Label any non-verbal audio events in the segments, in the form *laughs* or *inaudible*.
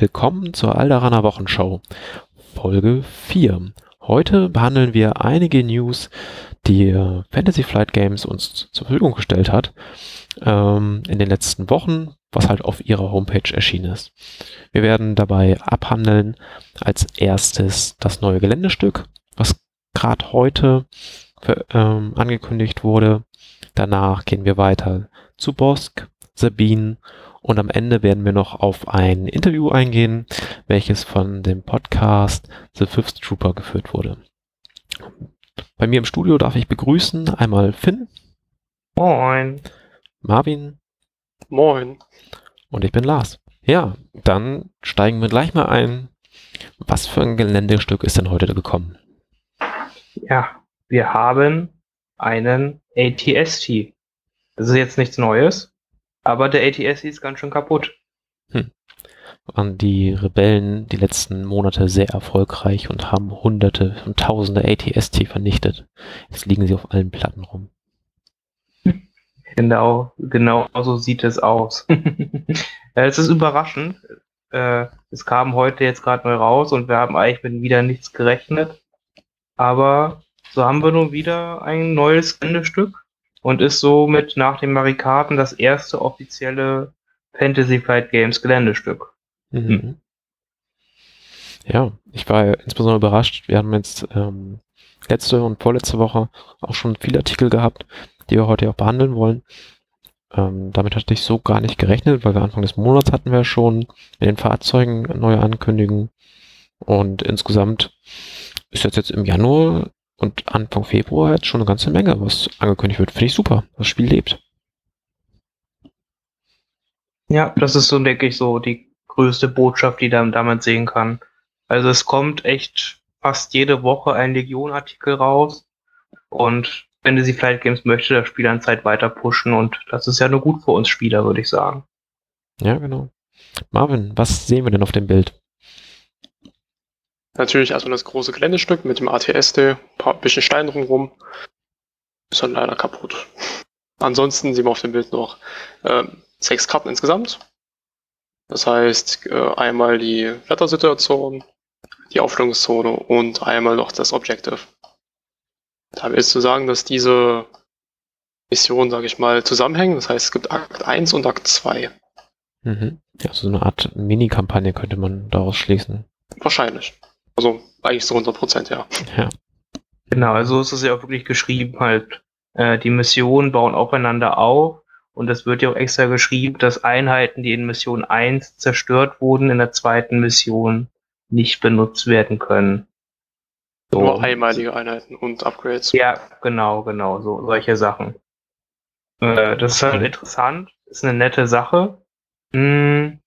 Willkommen zur Alderaner Wochenshow, Folge 4. Heute behandeln wir einige News, die äh, Fantasy Flight Games uns zur Verfügung gestellt hat ähm, in den letzten Wochen, was halt auf ihrer Homepage erschienen ist. Wir werden dabei abhandeln als erstes das neue Geländestück, was gerade heute für, ähm, angekündigt wurde. Danach gehen wir weiter zu Bosk, Sabine und am Ende werden wir noch auf ein Interview eingehen, welches von dem Podcast The Fifth Trooper geführt wurde. Bei mir im Studio darf ich begrüßen einmal Finn. Moin. Marvin. Moin. Und ich bin Lars. Ja, dann steigen wir gleich mal ein. Was für ein Geländestück ist denn heute gekommen? Ja, wir haben einen ATST. Das ist jetzt nichts Neues. Aber der ATS ist ganz schön kaputt. Hm. Waren die Rebellen die letzten Monate sehr erfolgreich und haben hunderte und tausende ATST vernichtet. Jetzt liegen sie auf allen Platten rum. Genau, genau so sieht es aus. *laughs* es ist überraschend. Äh, es kam heute jetzt gerade neu raus und wir haben eigentlich mit wieder nichts gerechnet. Aber so haben wir nun wieder ein neues Endestück und ist somit nach den Marikaten das erste offizielle Fantasy Flight Games Geländestück. Mhm. Hm. Ja, ich war insbesondere überrascht. Wir haben jetzt ähm, letzte und vorletzte Woche auch schon viele Artikel gehabt, die wir heute auch behandeln wollen. Ähm, damit hatte ich so gar nicht gerechnet, weil wir Anfang des Monats hatten wir schon mit den Fahrzeugen neue Ankündigungen. Und insgesamt ist das jetzt im Januar und Anfang Februar jetzt schon eine ganze Menge, was angekündigt wird. Finde ich super. Das Spiel lebt. Ja, das ist so, denke ich, so die größte Botschaft, die man damit sehen kann. Also es kommt echt fast jede Woche ein Legion-Artikel raus und Fantasy Flight Games möchte das Spiel an Zeit weiter pushen und das ist ja nur gut für uns Spieler, würde ich sagen. Ja, genau. Marvin, was sehen wir denn auf dem Bild? Natürlich erstmal das große Geländestück mit dem ATSD, ein paar bisschen Stein drumherum. Ist dann leider kaputt. Ansonsten sehen wir auf dem Bild noch äh, sechs Karten insgesamt. Das heißt, äh, einmal die Wettersituation, die Aufstellungszone und einmal noch das Objective. Da willst du sagen, dass diese Missionen, sage ich mal, zusammenhängen. Das heißt, es gibt Akt 1 und Akt 2. Mhm. Ja, so eine Art Mini-Kampagne könnte man daraus schließen. Wahrscheinlich. Also eigentlich so 100 Prozent, ja. Ja. Genau, also ist es ja auch wirklich geschrieben, halt, äh, die Missionen bauen aufeinander auf und es wird ja auch extra geschrieben, dass Einheiten, die in Mission 1 zerstört wurden, in der zweiten Mission nicht benutzt werden können. So. Nur einmalige Einheiten und Upgrades. Ja, genau, genau, so solche Sachen. Äh, das ist halt interessant, ist eine nette Sache. Hm,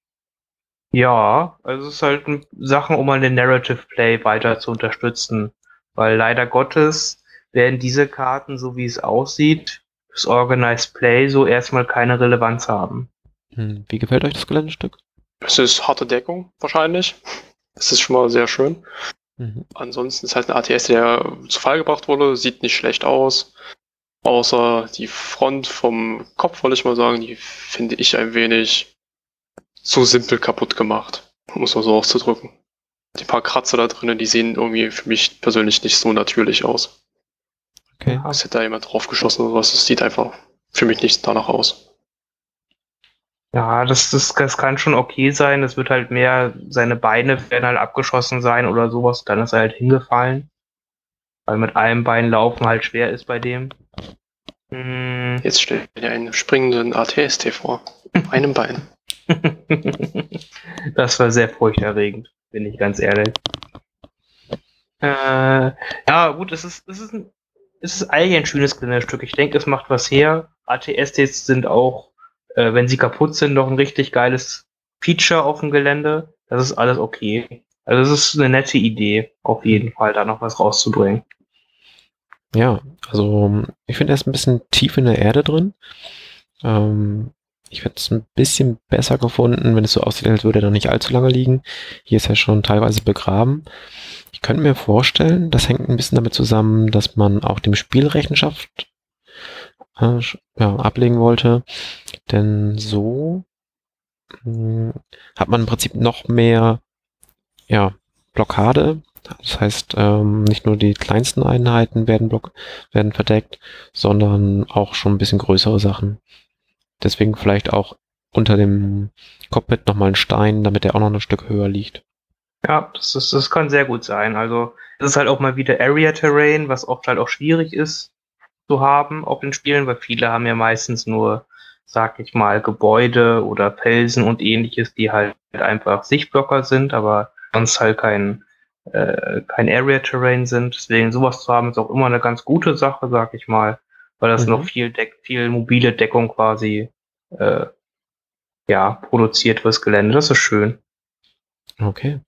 ja, also es ist halt Sachen, um mal den Narrative Play weiter zu unterstützen. Weil leider Gottes werden diese Karten, so wie es aussieht, das Organized Play so erstmal keine Relevanz haben. Hm, wie gefällt euch das Geländestück? Es ist harte Deckung, wahrscheinlich. Das ist schon mal sehr schön. Mhm. Ansonsten ist halt ein ATS, der zu Fall gebracht wurde, sieht nicht schlecht aus. Außer die Front vom Kopf, wollte ich mal sagen, die finde ich ein wenig zu simpel kaputt gemacht, muss man so auszudrücken. Die paar Kratzer da drinnen, die sehen irgendwie für mich persönlich nicht so natürlich aus. Okay. Es hätte da jemand draufgeschossen oder was, das sieht einfach für mich nicht danach aus. Ja, das, das, das kann schon okay sein. Es wird halt mehr, seine Beine werden halt abgeschossen sein oder sowas, dann ist er halt hingefallen. Weil mit einem Bein laufen halt schwer ist bei dem. Hm. Jetzt stell dir einen springenden ATST vor. einem Bein. *laughs* das war sehr furchterregend, bin ich ganz ehrlich. Äh, ja, gut, es ist, es ist ein, es ist eigentlich ein schönes Stück. Ich denke, es macht was her. ATSTs sind auch, äh, wenn sie kaputt sind, noch ein richtig geiles Feature auf dem Gelände. Das ist alles okay. Also es ist eine nette Idee, auf jeden Fall, da noch was rauszubringen. Ja, also ich finde er ist ein bisschen tief in der Erde drin. Ähm, ich hätte es ein bisschen besser gefunden, wenn es so aussieht, als würde er noch nicht allzu lange liegen. Hier ist er schon teilweise begraben. Ich könnte mir vorstellen, das hängt ein bisschen damit zusammen, dass man auch dem Spiel Rechenschaft äh, ja, ablegen wollte. Denn so hm, hat man im Prinzip noch mehr ja, Blockade. Das heißt, ähm, nicht nur die kleinsten Einheiten werden, block werden verdeckt, sondern auch schon ein bisschen größere Sachen. Deswegen vielleicht auch unter dem Cockpit nochmal ein Stein, damit der auch noch ein Stück höher liegt. Ja, das, ist, das kann sehr gut sein. Also es ist halt auch mal wieder Area Terrain, was oft halt auch schwierig ist zu haben auf den Spielen, weil viele haben ja meistens nur, sag ich mal, Gebäude oder Felsen und ähnliches, die halt einfach Sichtblocker sind, aber sonst halt kein, äh, kein Area Terrain sind. Deswegen sowas zu haben ist auch immer eine ganz gute Sache, sag ich mal, weil das mhm. noch viel, Deck viel mobile Deckung quasi äh, ja, produziert fürs Gelände. Das ist schön. Okay.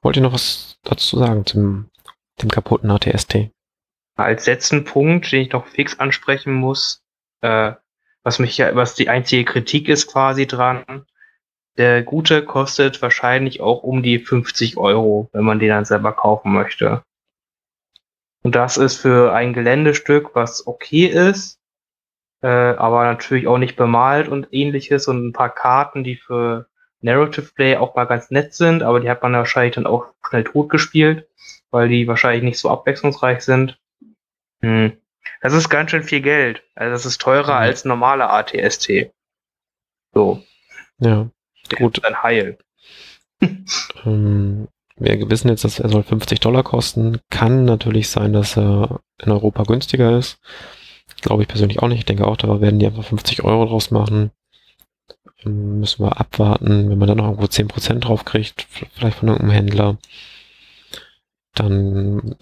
Wollt ihr noch was dazu sagen zum dem kaputten ATST? Als letzten Punkt, den ich noch fix ansprechen muss, äh, was mich ja, was die einzige Kritik ist quasi dran, der gute kostet wahrscheinlich auch um die 50 Euro, wenn man den dann selber kaufen möchte. Und das ist für ein Geländestück, was okay ist, äh, aber natürlich auch nicht bemalt und ähnliches und ein paar Karten, die für Narrative Play auch mal ganz nett sind, aber die hat man wahrscheinlich dann auch schnell tot gespielt, weil die wahrscheinlich nicht so abwechslungsreich sind. Hm. Das ist ganz schön viel Geld. Also das ist teurer mhm. als normale ATST. So. Ja. Gut. Ein Heil. *laughs* ähm, wir wissen jetzt, dass er soll 50 Dollar kosten. Kann natürlich sein, dass er in Europa günstiger ist. Glaube ich persönlich auch nicht. Ich denke auch, da werden die einfach 50 Euro draus machen. Müssen wir abwarten, wenn man dann noch irgendwo 10% drauf kriegt, vielleicht von irgendeinem Händler, dann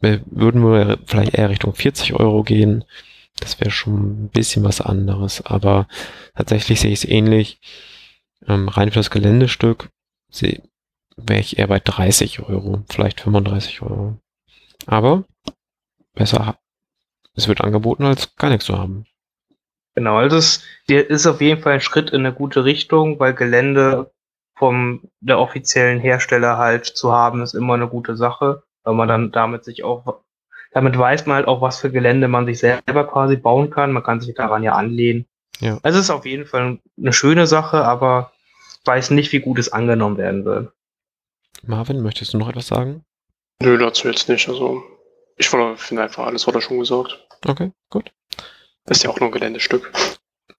äh, würden wir vielleicht eher Richtung 40 Euro gehen. Das wäre schon ein bisschen was anderes, aber tatsächlich sehe ich es ähnlich. Ähm, rein für das Geländestück wäre ich eher bei 30 Euro, vielleicht 35 Euro. Aber besser es wird angeboten, als gar nichts zu haben. Genau, also es ist auf jeden Fall ein Schritt in eine gute Richtung, weil Gelände vom der offiziellen Hersteller halt zu haben, ist immer eine gute Sache, weil man dann damit sich auch, damit weiß man halt auch, was für Gelände man sich selber quasi bauen kann. Man kann sich daran ja anlehnen. Ja. Also es ist auf jeden Fall eine schöne Sache, aber weiß nicht, wie gut es angenommen werden wird. Marvin, möchtest du noch etwas sagen? Nö, dazu jetzt nicht. Also ich finde einfach alles, hat er schon gesagt. Okay, gut. Das ist ja auch nur ein Geländestück.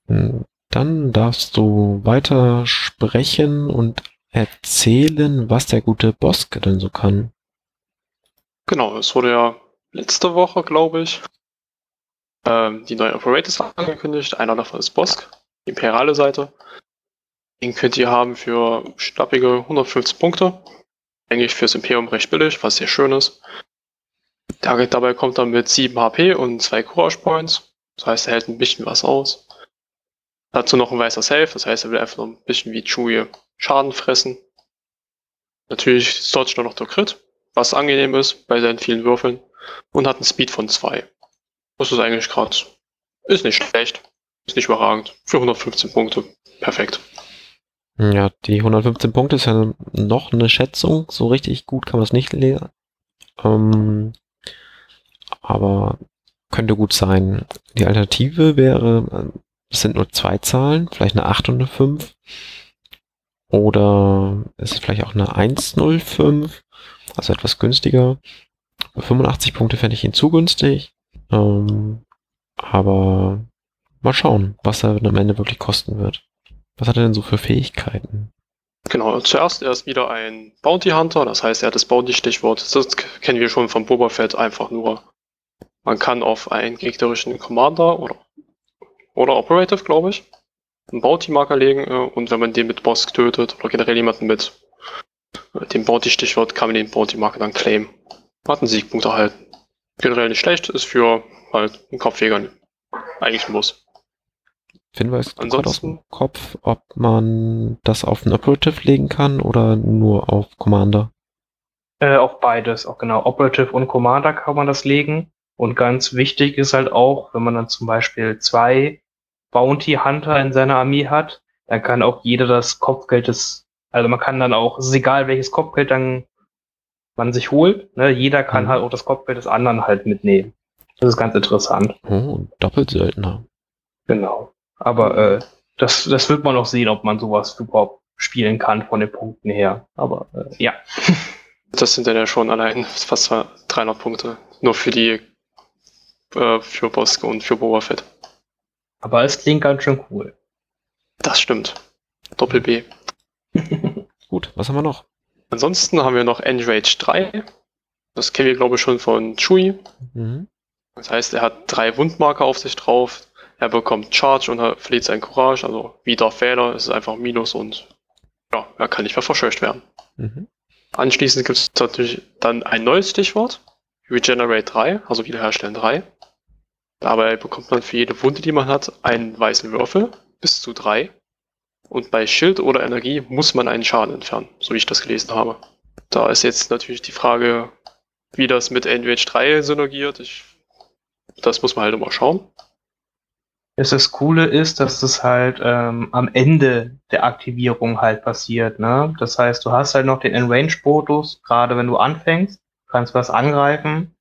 Hm, dann darfst du weiter sprechen und erzählen, was der gute Bosk denn so kann. Genau, es wurde ja letzte Woche, glaube ich, ähm, die neuen Operators angekündigt. Einer davon ist Bosk, die imperiale Seite. Den könnt ihr haben für stappige 150 Punkte. Eigentlich fürs Imperium recht billig, was sehr schön ist. Dabei kommt dann mit 7 HP und 2 Courage Points. Das heißt, er hält ein bisschen was aus. Dazu noch ein weißer Safe, das heißt, er will einfach noch ein bisschen wie Chewie Schaden fressen. Natürlich dodgt noch der Crit, was angenehm ist bei seinen vielen Würfeln. Und hat einen Speed von 2. Das ist eigentlich gerade, ist nicht schlecht, ist nicht überragend. Für 115 Punkte, perfekt. Ja, die 115 Punkte ist ja noch eine Schätzung. So richtig gut kann man es nicht lesen. Ähm, aber könnte gut sein. Die Alternative wäre, es sind nur zwei Zahlen, vielleicht eine 8 und eine 5. Oder es ist vielleicht auch eine 105, also etwas günstiger. 85 Punkte fände ich ihn zu günstig. Ähm, aber mal schauen, was er am Ende wirklich kosten wird. Was hat er denn so für Fähigkeiten? Genau, zuerst er ist wieder ein Bounty Hunter, das heißt, er hat das Bounty-Stichwort. Das kennen wir schon von Boba Fett einfach nur man kann auf einen gegnerischen Commander oder, oder Operative, glaube ich, einen Bounty-Marker legen äh, und wenn man den mit Boss tötet oder generell jemanden mit äh, dem Bounty-Stichwort, kann man den Bounty-Marker dann claimen. Hat einen Siegpunkt erhalten. Generell nicht schlecht, ist für halt einen Kopfjäger eigentlich ein Muss. Weiß Ansonsten, aus dem Kopf, ob man das auf einen Operative legen kann oder nur auf Commander? Äh, auf beides, auch genau. Operative und Commander kann man das legen. Und ganz wichtig ist halt auch, wenn man dann zum Beispiel zwei Bounty Hunter in seiner Armee hat, dann kann auch jeder das Kopfgeld des, also man kann dann auch, es ist egal welches Kopfgeld dann man sich holt, ne, jeder kann mhm. halt auch das Kopfgeld des anderen halt mitnehmen. Das ist ganz interessant. Oh, doppelt seltener. Genau. Aber äh, das, das wird man noch sehen, ob man sowas überhaupt spielen kann von den Punkten her. Aber äh, ja. *laughs* Das sind dann ja schon allein fast 300 Punkte. Nur für die, äh, für Boske und für Boba Fett. Aber es klingt ganz schön cool. Das stimmt. Doppel B. *laughs* Gut, was haben wir noch? Ansonsten haben wir noch Enrage 3. Das kennen wir, glaube ich, schon von Chewie. Mhm. Das heißt, er hat drei Wundmarker auf sich drauf. Er bekommt Charge und er verliert sein Courage. Also wie Darth Vader ist es einfach Minus und ja, er kann nicht mehr verscheucht werden. Mhm. Anschließend gibt es natürlich dann ein neues Stichwort. Regenerate 3, also Wiederherstellen 3. Dabei bekommt man für jede Wunde, die man hat, einen weißen Würfel, bis zu drei. Und bei Schild oder Energie muss man einen Schaden entfernen, so wie ich das gelesen habe. Da ist jetzt natürlich die Frage, wie das mit Enrage 3 synergiert. Ich, das muss man halt immer schauen. Das Coole ist, dass das halt ähm, am Ende der Aktivierung halt passiert. Ne? Das heißt, du hast halt noch den Enrange-Modus, gerade wenn du anfängst, kannst was angreifen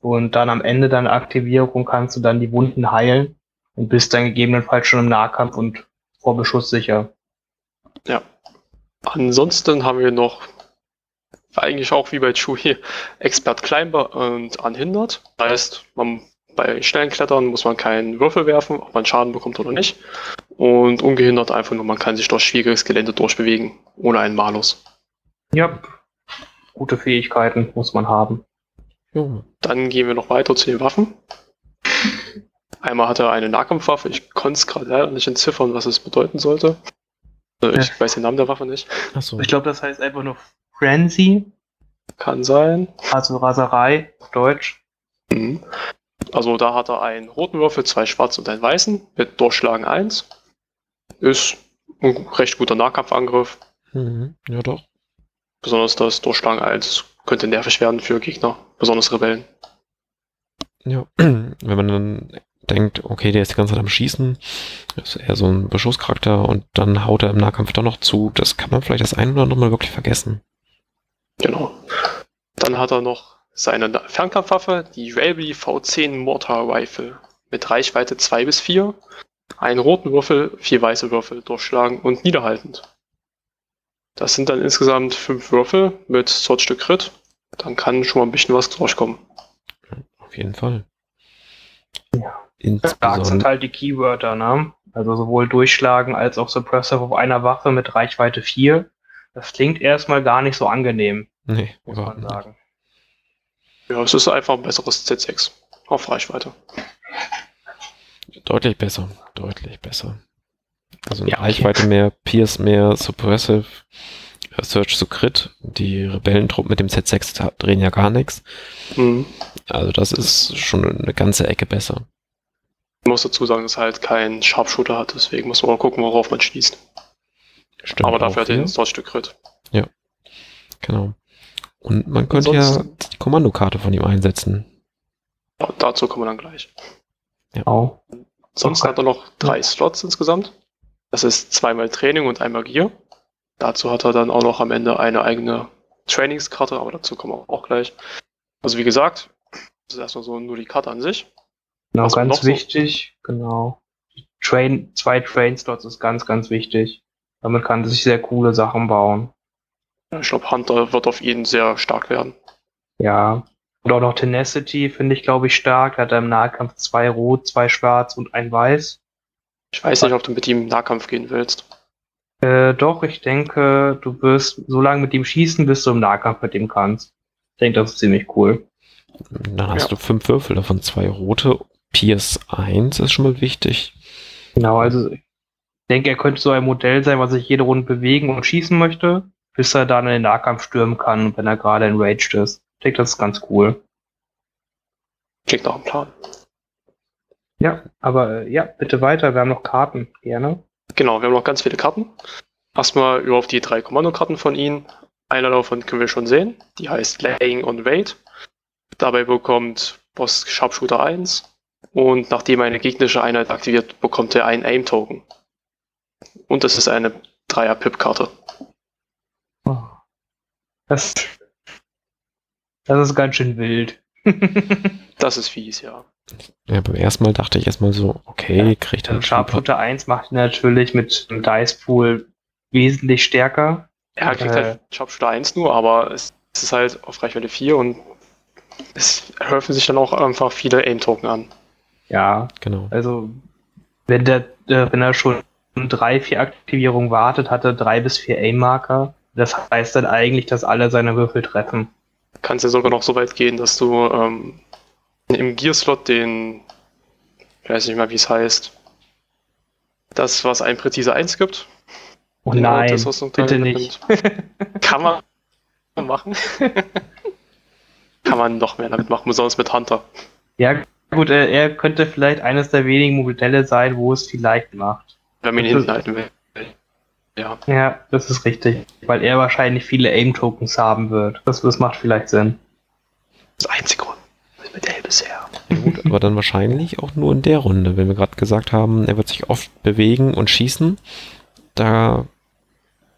und dann am Ende deiner Aktivierung kannst du dann die Wunden heilen und bist dann gegebenenfalls schon im Nahkampf und vor Beschuss sicher. Ja. Ansonsten haben wir noch eigentlich auch wie bei Chewie Expert Climber und Anhindert. Das heißt, man bei schnellen Klettern muss man keinen Würfel werfen, ob man Schaden bekommt oder nicht. Und ungehindert einfach nur, man kann sich durch schwieriges Gelände durchbewegen, ohne einen Malus. Ja, gute Fähigkeiten muss man haben. Jo. Dann gehen wir noch weiter zu den Waffen. Einmal hat er eine Nahkampfwaffe, ich konnte es gerade leider nicht entziffern, was es bedeuten sollte. Also ich ja. weiß den Namen der Waffe nicht. Achso. Ich glaube, das heißt einfach nur Frenzy. Kann sein. Also Raserei auf Deutsch. Mhm. Also da hat er einen roten Würfel, zwei schwarzen und einen weißen mit Durchschlagen 1. Ist ein recht guter Nahkampfangriff. Mhm, ja doch. Besonders das Durchschlagen 1 könnte nervig werden für Gegner, besonders Rebellen. Ja, *clears throat* wenn man dann denkt, okay, der ist die ganze Zeit am Schießen, ist eher so ein Beschusscharakter und dann haut er im Nahkampf doch noch zu, das kann man vielleicht das ein oder andere Mal wirklich vergessen. Genau. Dann hat er noch seine Fernkampfwaffe, die Railby V10 Mortar Rifle mit Reichweite 2 bis 4, einen roten Würfel, vier weiße Würfel durchschlagen und niederhaltend. Das sind dann insgesamt fünf Würfel mit Swordstück Crit. Dann kann schon mal ein bisschen was durchkommen. Auf jeden Fall. Ja. Stark sind halt die Keywörter, ne? Also sowohl durchschlagen als auch Suppressive auf einer Waffe mit Reichweite 4. Das klingt erstmal gar nicht so angenehm. Nee, muss man sagen. Ja, es ist einfach ein besseres Z6 auf Reichweite. Deutlich besser, deutlich besser. Also ja, Reichweite okay. mehr, Pierce mehr, Suppressive, Search to Crit. Die Rebellentruppen mit dem Z6 drehen ja gar nichts. Mhm. Also das ist schon eine ganze Ecke besser. Ich muss dazu sagen, dass er halt keinen Sharpshooter hat, deswegen muss man mal gucken, worauf man schießt. Stimmt Aber dafür hat er den Search to Crit. Ja, genau. Und man könnte ja die Kommandokarte von ihm einsetzen. Ja, dazu kommen wir dann gleich. Ja. Oh. Sonst hat er noch drei Slots insgesamt. Das ist zweimal Training und einmal Gear. Dazu hat er dann auch noch am Ende eine eigene Trainingskarte, aber dazu kommen wir auch gleich. Also wie gesagt, das ist erstmal so nur die Karte an sich. Genau, ganz wichtig, so? genau. Train, zwei Train-Slots ist ganz, ganz wichtig. Damit kann er sich sehr coole Sachen bauen. Ich glaube, Hunter wird auf ihn sehr stark werden. Ja. Und auch noch Tenacity finde ich, glaube ich, stark. Er hat im Nahkampf zwei Rot, zwei Schwarz und ein Weiß. Ich weiß nicht, ob du mit ihm im Nahkampf gehen willst. Äh, doch, ich denke, du wirst so lange mit ihm schießen, bis du im Nahkampf mit ihm kannst. Ich denke, das ist ziemlich cool. Dann hast ja. du fünf Würfel, davon zwei rote. Pierce 1 ist schon mal wichtig. Genau, also ich denke, er könnte so ein Modell sein, was sich jede Runde bewegen und schießen möchte bis er dann in den Nahkampf stürmen kann, wenn er gerade enraged ist. Ich denke, das ist ganz cool. Klingt auch ein Plan. Ja, aber äh, ja, bitte weiter. Wir haben noch Karten, gerne. Genau, wir haben noch ganz viele Karten. Erstmal über auf die drei Kommandokarten von ihnen. Einer davon können wir schon sehen. Die heißt Laying on Wait. Dabei bekommt Boss Sharpshooter 1. Und nachdem eine gegnerische Einheit aktiviert, bekommt er einen Aim-Token. Und das ist eine Dreier-Pip-Karte. Das, das ist ganz schön wild. *laughs* Das ist fies, ja. Ja, beim ersten Mal dachte ich erstmal so, okay, Ja, kriegt er Sharpshooter 1 macht ihn natürlich mit dem Dice Pool wesentlich stärker. Er kriegt Äh. halt Sharpshooter 1 nur, aber es, es ist halt auf Reichweite 4 und es häufen sich dann auch einfach viele Aim-Token an. Ja, Genau. also wenn der, äh, wenn er schon drei, vier Aktivierungen wartet, hat er drei bis vier Aim-Marker. Das heißt dann eigentlich, dass alle seine Würfel treffen. Kannst ja sogar noch so weit gehen, dass du ähm, im Gear-Slot den, ich weiß nicht mal, wie es heißt, das, was ein präzise 1 gibt. Oh nein, Ausrüstungsteil bitte nicht. *laughs* Kann man machen. *laughs* Kann man noch mehr damit machen, besonders mit Hunter. Ja, gut, äh, er könnte vielleicht eines der wenigen Modelle sein, wo es vielleicht macht. Wenn man ihn Das hinten halten will. Ja. Ja, das ist richtig. Weil er wahrscheinlich viele Aim-Tokens haben wird. Das, das macht vielleicht Sinn. Das einzige Modell bisher. Ja, gut, aber dann wahrscheinlich auch nur in der Runde, wenn wir gerade gesagt haben, er wird sich oft bewegen und schießen. Da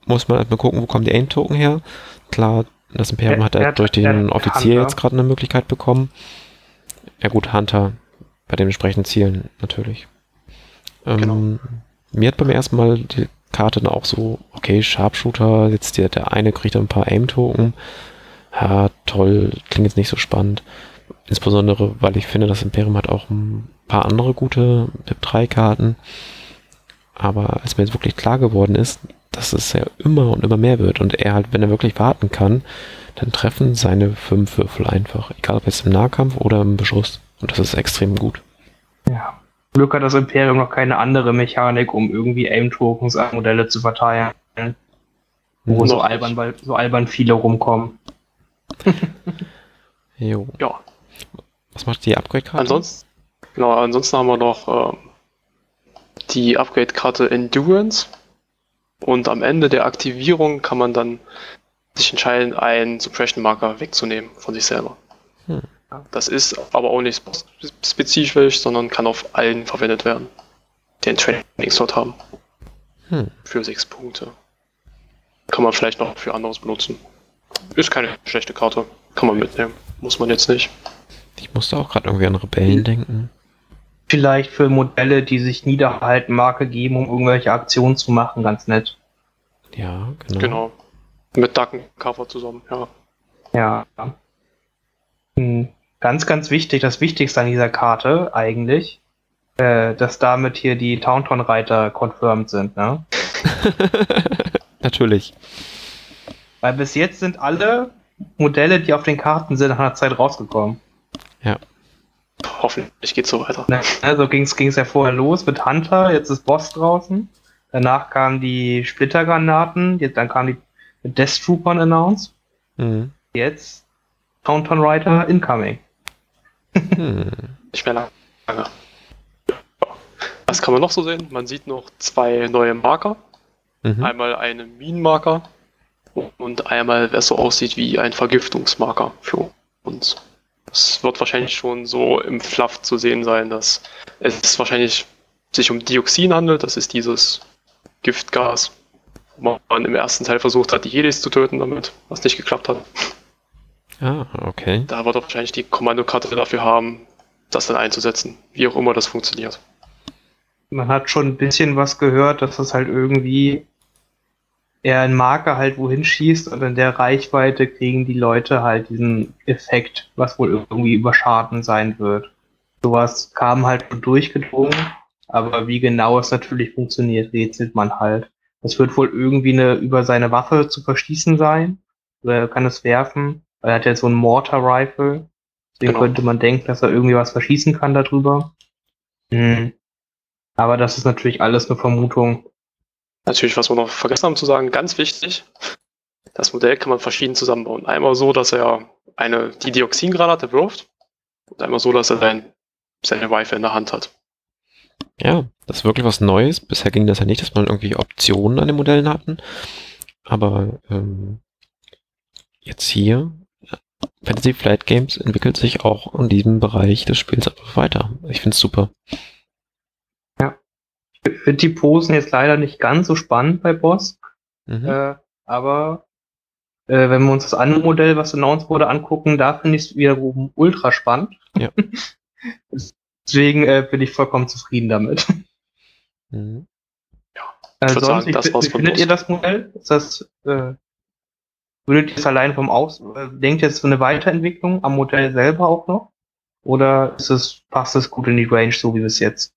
muss man erstmal gucken, wo kommen die Aim-Token her. Klar, das Imperium Er- hat er hat- durch den er Offizier Hunter. jetzt gerade eine Möglichkeit bekommen. Ja gut, Hunter bei den entsprechenden Zielen natürlich. Ähm, Genau. Mir hat beim ersten Mal die Karte dann auch so, okay, Sharpshooter, jetzt der, der eine kriegt ein paar Aim-Token. Ja, toll, klingt jetzt nicht so spannend. Insbesondere, weil ich finde, das Imperium hat auch ein paar andere gute BIP-3-Karten. Aber als mir jetzt wirklich klar geworden ist, dass es ja immer und immer mehr wird und er halt, wenn er wirklich warten kann, dann treffen seine fünf Würfel einfach. Egal ob jetzt im Nahkampf oder im Beschuss. Und das ist extrem gut. Ja. Glück hat das Imperium noch keine andere Mechanik, um irgendwie Aim-Tokens an Modelle zu verteilen. Wo so albern, weil so albern viele rumkommen. *laughs* Jo. Ja. Was macht die Upgrade-Karte? Ansonsten, genau, ansonsten haben wir noch ähm, die Upgrade-Karte Endurance. Und am Ende der Aktivierung kann man dann sich entscheiden, einen Suppression-Marker wegzunehmen von sich selber. Hm. Das ist aber auch nicht spe- spezifisch, sondern kann auf allen verwendet werden, die einen Training-Slot haben. Hm. Für sechs Punkte. Kann man vielleicht noch für anderes benutzen. Ist keine schlechte Karte. Kann man mitnehmen. Muss man jetzt nicht. Ich musste auch gerade irgendwie an Rebellen denken. Vielleicht für Modelle, die sich niederhalten, Marke geben, um irgendwelche Aktionen zu machen, ganz nett. Ja, genau. Genau. Mit Ducken Cover zusammen, ja. Ja. Hm, Ganz, ganz wichtig, das Wichtigste an dieser Karte eigentlich, äh, dass damit hier die Taunton-Reiter confirmed sind, ne? *laughs* Natürlich. Weil bis jetzt sind alle Modelle, die auf den Karten sind, nach einer Zeit rausgekommen. Hoffentlich geht's so weiter. Ne? Also ging es ja vorher los mit Hunter, jetzt ist Boss draußen. Danach kamen die Splittergranaten, jetzt, dann kamen die mit Death Troopern announced. Mhm. Jetzt Taunton Rider incoming. Hm. Nicht mehr lange. Was kann man noch so sehen? Man sieht noch zwei neue Marker. Mhm. Einmal einen Minenmarker und einmal, wer so aussieht wie ein Vergiftungsmarker für uns. Es wird wahrscheinlich schon so im Fluff zu sehen sein, dass es wahrscheinlich sich um Dioxin handelt. Das ist dieses Giftgas, wo man im ersten Teil versucht hat, die Jedis zu töten damit, was nicht geklappt hat. Ah, okay. Da wird er wahrscheinlich die Kommandokarte dafür haben, das dann einzusetzen. Wie auch immer das funktioniert. Man hat schon ein bisschen was gehört, dass das halt irgendwie er einen Marker halt wohin schießt und in der Reichweite kriegen die Leute halt diesen Effekt, was wohl irgendwie über Schaden sein wird. Sowas kam halt schon durchgedrungen, aber wie genau es natürlich funktioniert, rätselt man halt. Es wird wohl irgendwie eine über seine Waffe zu verschießen sein. Oder er kann es werfen. Er hat ja so ein Mortar Rifle. Deswegen Genau. könnte man denken, dass er irgendwie was verschießen kann darüber. Hm. Aber das ist natürlich alles eine Vermutung. Natürlich, was wir noch vergessen haben zu sagen, ganz wichtig, das Modell kann man verschieden zusammenbauen. Einmal so, dass er eine, die Dioxingranate wirft und einmal so, dass er sein, seine Rifle in der Hand hat. Ja, das ist wirklich was Neues. Bisher ging das ja nicht, dass man irgendwie Optionen an den Modellen hatten. Aber ähm, jetzt hier, Fantasy Flight Games entwickelt sich auch in diesem Bereich des Spiels einfach weiter. Ich finde es super. Ich finde die Posen jetzt leider nicht ganz so spannend bei Boss, Mhm. äh, aber äh, wenn wir uns das andere Modell, was announced wurde, angucken, da finde ich es wiederum ultra spannend. Ja. *laughs* Deswegen äh, bin ich vollkommen zufrieden damit. Mhm. Ja. Äh, sonst, sagen, das wie, wie findet ihr das Modell? Ist das, äh, würdet ihr es allein vom Aus, äh, denkt ihr jetzt so eine Weiterentwicklung am Modell selber auch noch? Oder ist es, passt es gut in die Range, so wie bis jetzt?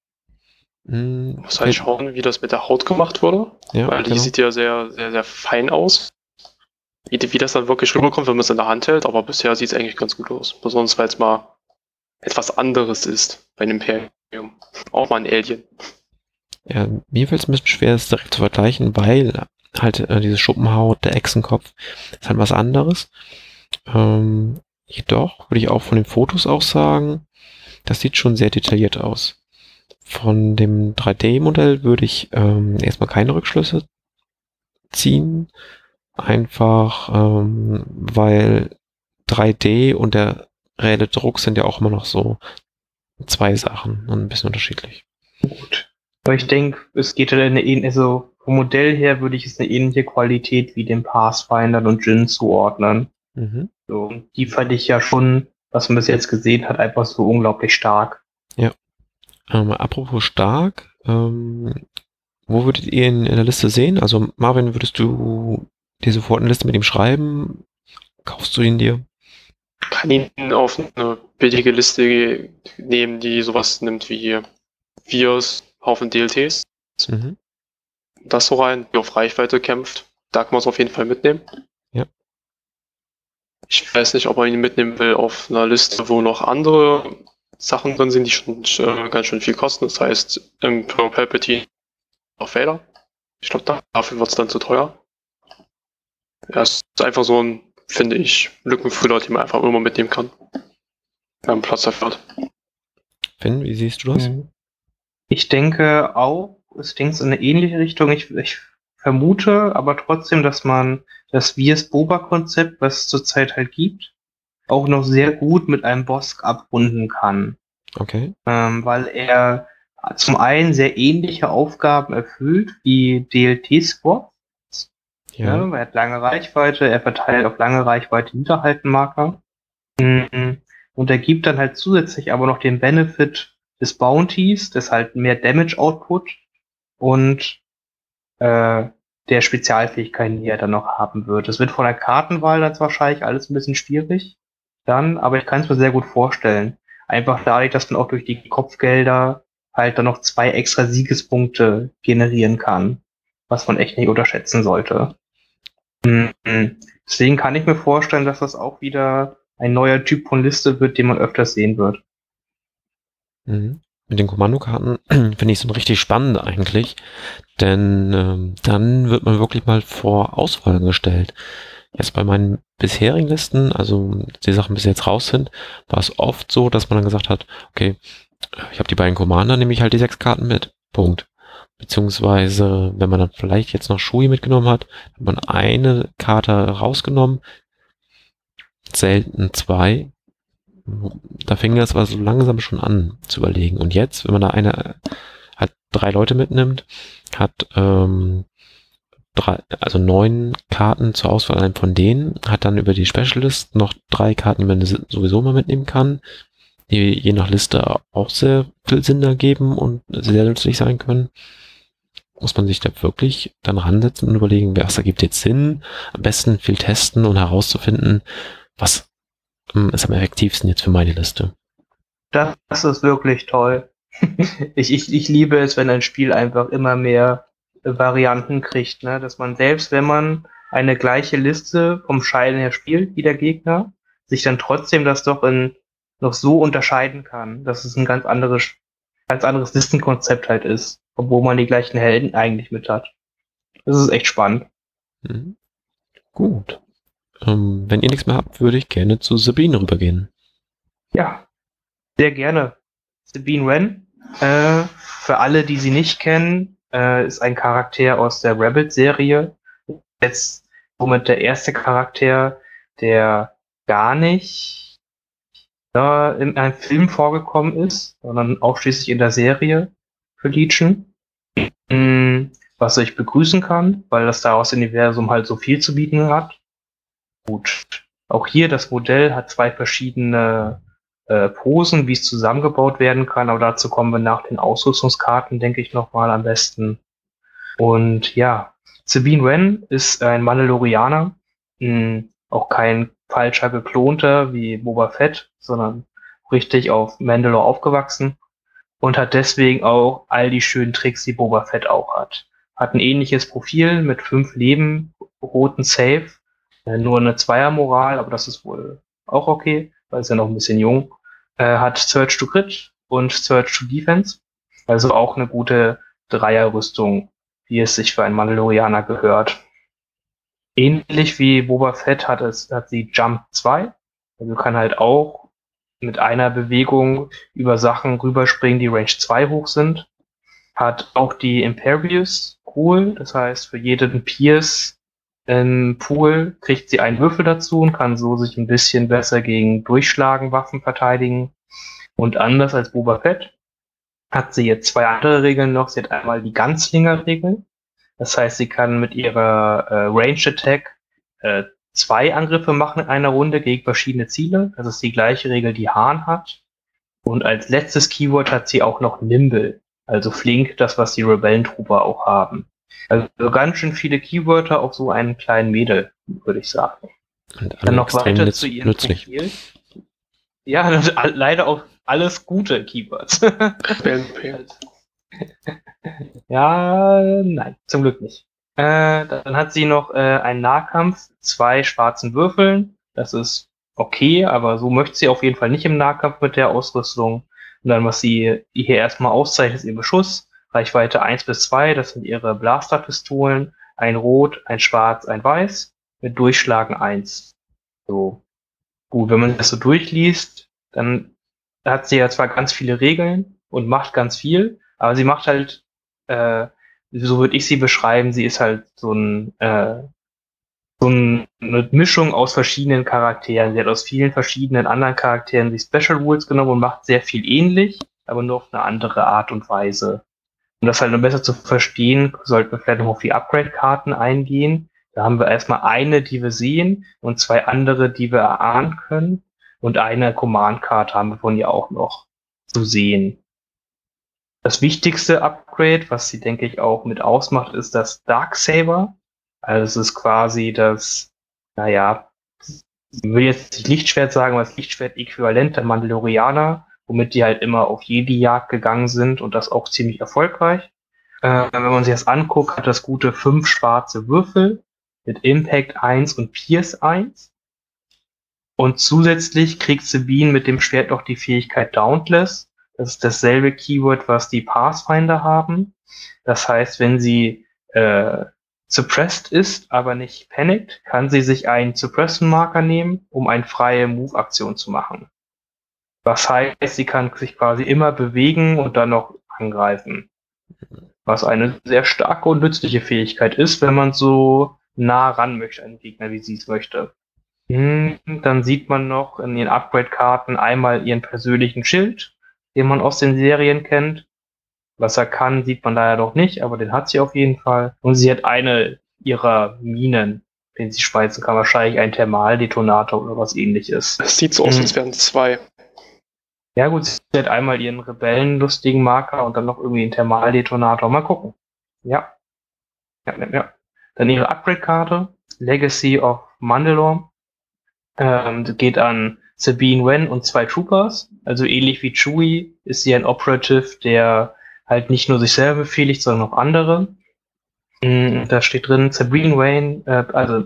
Mhm. Muss halt schauen, wie das mit der Haut gemacht wurde. Ja, weil die genau. sieht ja sehr, sehr, sehr fein aus. Wie, wie das dann wirklich rüberkommt, wenn man es in der Hand hält, aber bisher sieht es eigentlich ganz gut aus. Besonders weil es mal etwas anderes ist bei einem Imperium. Auch mal ein Alien. Ja, mir fällt es ein bisschen schwer, es direkt zu vergleichen, weil halt äh, diese Schuppenhaut, der Echsenkopf, ist halt was anderes. Ähm, jedoch würde ich auch von den Fotos auch sagen, das sieht schon sehr detailliert aus. Von dem 3D-Modell würde ich ähm, erstmal keine Rückschlüsse ziehen. Einfach ähm, weil 3D und der reelle Druck sind ja auch immer noch so zwei Sachen und ein bisschen unterschiedlich. Gut. Aber ich denke, es geht halt eine ähnliche, also vom Modell her würde ich es eine ähnliche Qualität wie den Pathfinder und Jin zuordnen. Mhm. So, die fand ich ja schon, was man bis jetzt gesehen hat, einfach so unglaublich stark. Ja. Ähm, apropos stark, ähm, wo würdet ihr ihn in der Liste sehen? Also Marvin, würdest du dir sofort eine Liste mit ihm schreiben? Kaufst du ihn dir? Kann ihn auf eine billige Liste nehmen, die sowas nimmt wie Viers, Haufen DLTs. Mhm. Das so rein, die auf Reichweite kämpft. Da kann man es auf jeden Fall mitnehmen. Ja. Ich weiß nicht, ob man ihn mitnehmen will auf einer Liste, wo noch andere Sachen drin sind, die schon äh, ganz schön viel kosten. Das heißt, Imperial Palpatine auf Vader. Ich glaube, dafür wird es dann zu teuer. Ja, es ist einfach so ein, finde ich, Lückenfüller, den man einfach immer mitnehmen kann. Wenn man Platz dafür hat. Finn, wie siehst du das? Mhm. Ich denke auch, es denkt in eine ähnliche Richtung. Ich, ich vermute aber trotzdem, dass man das Viers-Boba-Konzept, was es zurzeit halt gibt, auch noch sehr gut mit einem Bosk abrunden kann. Okay. Ähm, weil er zum einen sehr ähnliche Aufgaben erfüllt wie DLT-Squads. Ja. ja. Er hat lange Reichweite, er verteilt auf lange Reichweite Niederhaltenmarker. Mhm. Und er gibt dann halt zusätzlich aber noch den Benefit des Bounties, des halt mehr Damage Output und äh, der Spezialfähigkeiten, die er dann noch haben wird. Es wird von der Kartenwahl dann wahrscheinlich alles ein bisschen schwierig dann, aber ich kann es mir sehr gut vorstellen. Einfach dadurch, dass man auch durch die Kopfgelder halt dann noch zwei extra Siegespunkte generieren kann, was man echt nicht unterschätzen sollte. Mhm. Deswegen kann ich mir vorstellen, dass das auch wieder ein neuer Typ von Liste wird, den man öfters sehen wird. Mhm. Mit den Kommandokarten *clears throat* finde ich so richtig spannend eigentlich, denn ähm, dann wird man wirklich mal vor Auswahl gestellt. Jetzt bei meinen bisherigen Listen, also die Sachen bis jetzt raus sind, war es oft so, dass man dann gesagt hat, okay, ich habe die beiden Commander, nehme ich halt die sechs Karten mit. Punkt. Beziehungsweise, wenn man dann vielleicht jetzt noch Shui mitgenommen hat, hat man eine Karte rausgenommen, selten zwei. Da fing das aber so langsam schon an zu überlegen. Und jetzt, wenn man da eine, hat drei Leute mitnimmt, hat ähm, drei, also neun Karten zur Auswahl von denen, hat dann über die Specialist noch drei Karten, die man sowieso mal mitnehmen kann, die je nach Liste auch sehr viel Sinn ergeben und sehr nützlich sein können. Muss man sich da wirklich dann ransetzen und überlegen, was ergibt jetzt Sinn? Am besten viel testen und herauszufinden, was ist am effektivsten jetzt für meine Liste. Das ist wirklich toll. *laughs* ich, ich, ich liebe es, wenn ein Spiel einfach immer mehr Varianten kriegt, ne? dass man selbst, wenn man eine gleiche Liste vom Scheiden her spielt wie der Gegner, sich dann trotzdem das doch in noch so unterscheiden kann, dass es ein ganz anderes, ganz anderes Listenkonzept halt ist, obwohl man die gleichen Helden eigentlich mit hat. Das ist echt spannend. Mhm. Gut. Ähm, wenn ihr nichts mehr habt, würde ich gerne zu Sabine rübergehen. Ja, sehr gerne. Sabine Wren, äh, für alle, die sie nicht kennen, äh, ist ein Charakter aus der Rabbit-Serie. Jetzt somit der erste Charakter, der gar nicht äh, in einem Film vorgekommen ist, sondern ausschließlich in der Serie für Legion. Mhm, was ich begrüßen kann, weil das daraus Universum halt so viel zu bieten hat. Gut. Auch hier das Modell hat zwei verschiedene äh, Posen, wie es zusammengebaut werden kann, aber dazu kommen wir nach den Ausrüstungskarten, denke ich, nochmal am besten. Und ja, Sabine Wren ist ein Mandalorianer, mh, hm, auch kein falscher geklonter wie Boba Fett, sondern richtig auf Mandalore aufgewachsen und hat deswegen auch all die schönen Tricks, die Boba Fett auch hat. Hat ein ähnliches Profil mit fünf Leben, roten Save, äh, nur eine Zweiermoral, aber das ist wohl auch okay, weil es ja noch ein bisschen jung. Äh, hat Search to Crit und Search to Defense, also auch eine gute Dreierrüstung, wie es sich für einen Mandalorianer gehört. Ähnlich wie Boba Fett hat es, hat sie Jump 2, also kann halt auch mit einer Bewegung über Sachen rüberspringen, die Range 2 hoch sind. Hat auch die Imperius Pool, das heißt für jeden Pierce im Pool kriegt sie einen Würfel dazu und kann so sich ein bisschen besser gegen Durchschlagen Waffen verteidigen. Und anders als Boba Fett hat sie jetzt zwei andere Regeln noch. Sie hat einmal die Ganzlinger-Regel. Das heißt, sie kann mit ihrer äh, Range Attack äh, zwei Angriffe machen in einer Runde gegen verschiedene Ziele. Das ist die gleiche Regel, die Hahn hat. Und als letztes Keyword hat sie auch noch Nimble, also flink, das, was die Rebellentrooper auch haben. Also ganz schön viele Keywörter auf so einen kleinen Mädel, würde ich sagen. Und Dann noch weiter zu ihrem nützlich. Profil. Ja, *laughs* leider auch alles gute Keywords. *laughs* *laughs* ja, nein, zum Glück nicht. Äh, dann hat sie noch äh, einen Nahkampf, zwei schwarzen Würfeln. Das ist okay, aber so möchte sie auf jeden Fall nicht im Nahkampf mit der Ausrüstung. Und dann, was sie hier erstmal auszeichnet, ist ihr Beschuss. Reichweite 1 bis 2, das sind ihre Blasterpistolen. Ein Rot, ein Schwarz, ein Weiß. Mit Durchschlagen 1. So. Gut, wenn man das so durchliest, dann hat sie ja zwar ganz viele Regeln und macht ganz viel, aber sie macht halt äh, so würde ich sie beschreiben, sie ist halt so ein äh, so ein, eine Mischung aus verschiedenen Charakteren. Sie hat aus vielen verschiedenen anderen Charakteren die Special Rules genommen und macht sehr viel ähnlich, aber nur auf eine andere Art und Weise. Um das halt noch besser zu verstehen, sollten wir vielleicht noch auf die Upgrade-Karten eingehen. Da haben wir erstmal eine, die wir sehen und zwei andere, die wir erahnen können. Und eine Command-Karte haben wir von ihr auch noch zu sehen. Das wichtigste Upgrade, was sie, denke ich, auch mit ausmacht, ist das Darksaber. Also es ist quasi das, naja, ich will jetzt nicht Lichtschwert sagen, aber das Lichtschwert-Äquivalent der Mandalorianer, womit die halt immer auf Jedi-Jagd gegangen sind und das auch ziemlich erfolgreich. Äh, wenn man sich das anguckt, hat das gute fünf schwarze Würfel mit Impact 1 und Pierce 1. Und zusätzlich kriegt Sabine mit dem Schwert noch die Fähigkeit Dauntless. Das ist dasselbe Keyword, was die Pathfinder haben. Das heißt, wenn sie äh, suppressed ist, aber nicht panicked, kann sie sich einen Suppression-Marker nehmen, um eine freie Move-Aktion zu machen. Was heißt, sie kann sich quasi immer bewegen und dann noch angreifen. Was eine sehr starke und nützliche Fähigkeit ist, wenn man so nah ran möchte an den Gegner, wie sie es möchte. Hm, dann sieht man noch in ihren Upgrade-Karten einmal ihren persönlichen Schild, den man aus den Serien kennt. Was er kann, sieht man da ja noch nicht, aber den hat sie auf jeden Fall. Und sie hat eine ihrer Minen, den sie speizen kann. Wahrscheinlich ein Thermaldetonator oder was ähnliches. Es sieht so aus, als wären es zwei. Ja gut, sie hat einmal ihren rebellenlustigen Marker und dann noch irgendwie einen Thermaldetonator. Mal gucken. Ja. Ja, ja, ja. Dann ihre Upgrade-Karte, Legacy of Mandalore. Ähm, geht an Sabine Wen und zwei Troopers. Also ähnlich wie Chewie ist sie ein Operative, der halt nicht nur sich selber befehligt, sondern auch andere. Mm, da steht drin, Sabine Wayne, äh, also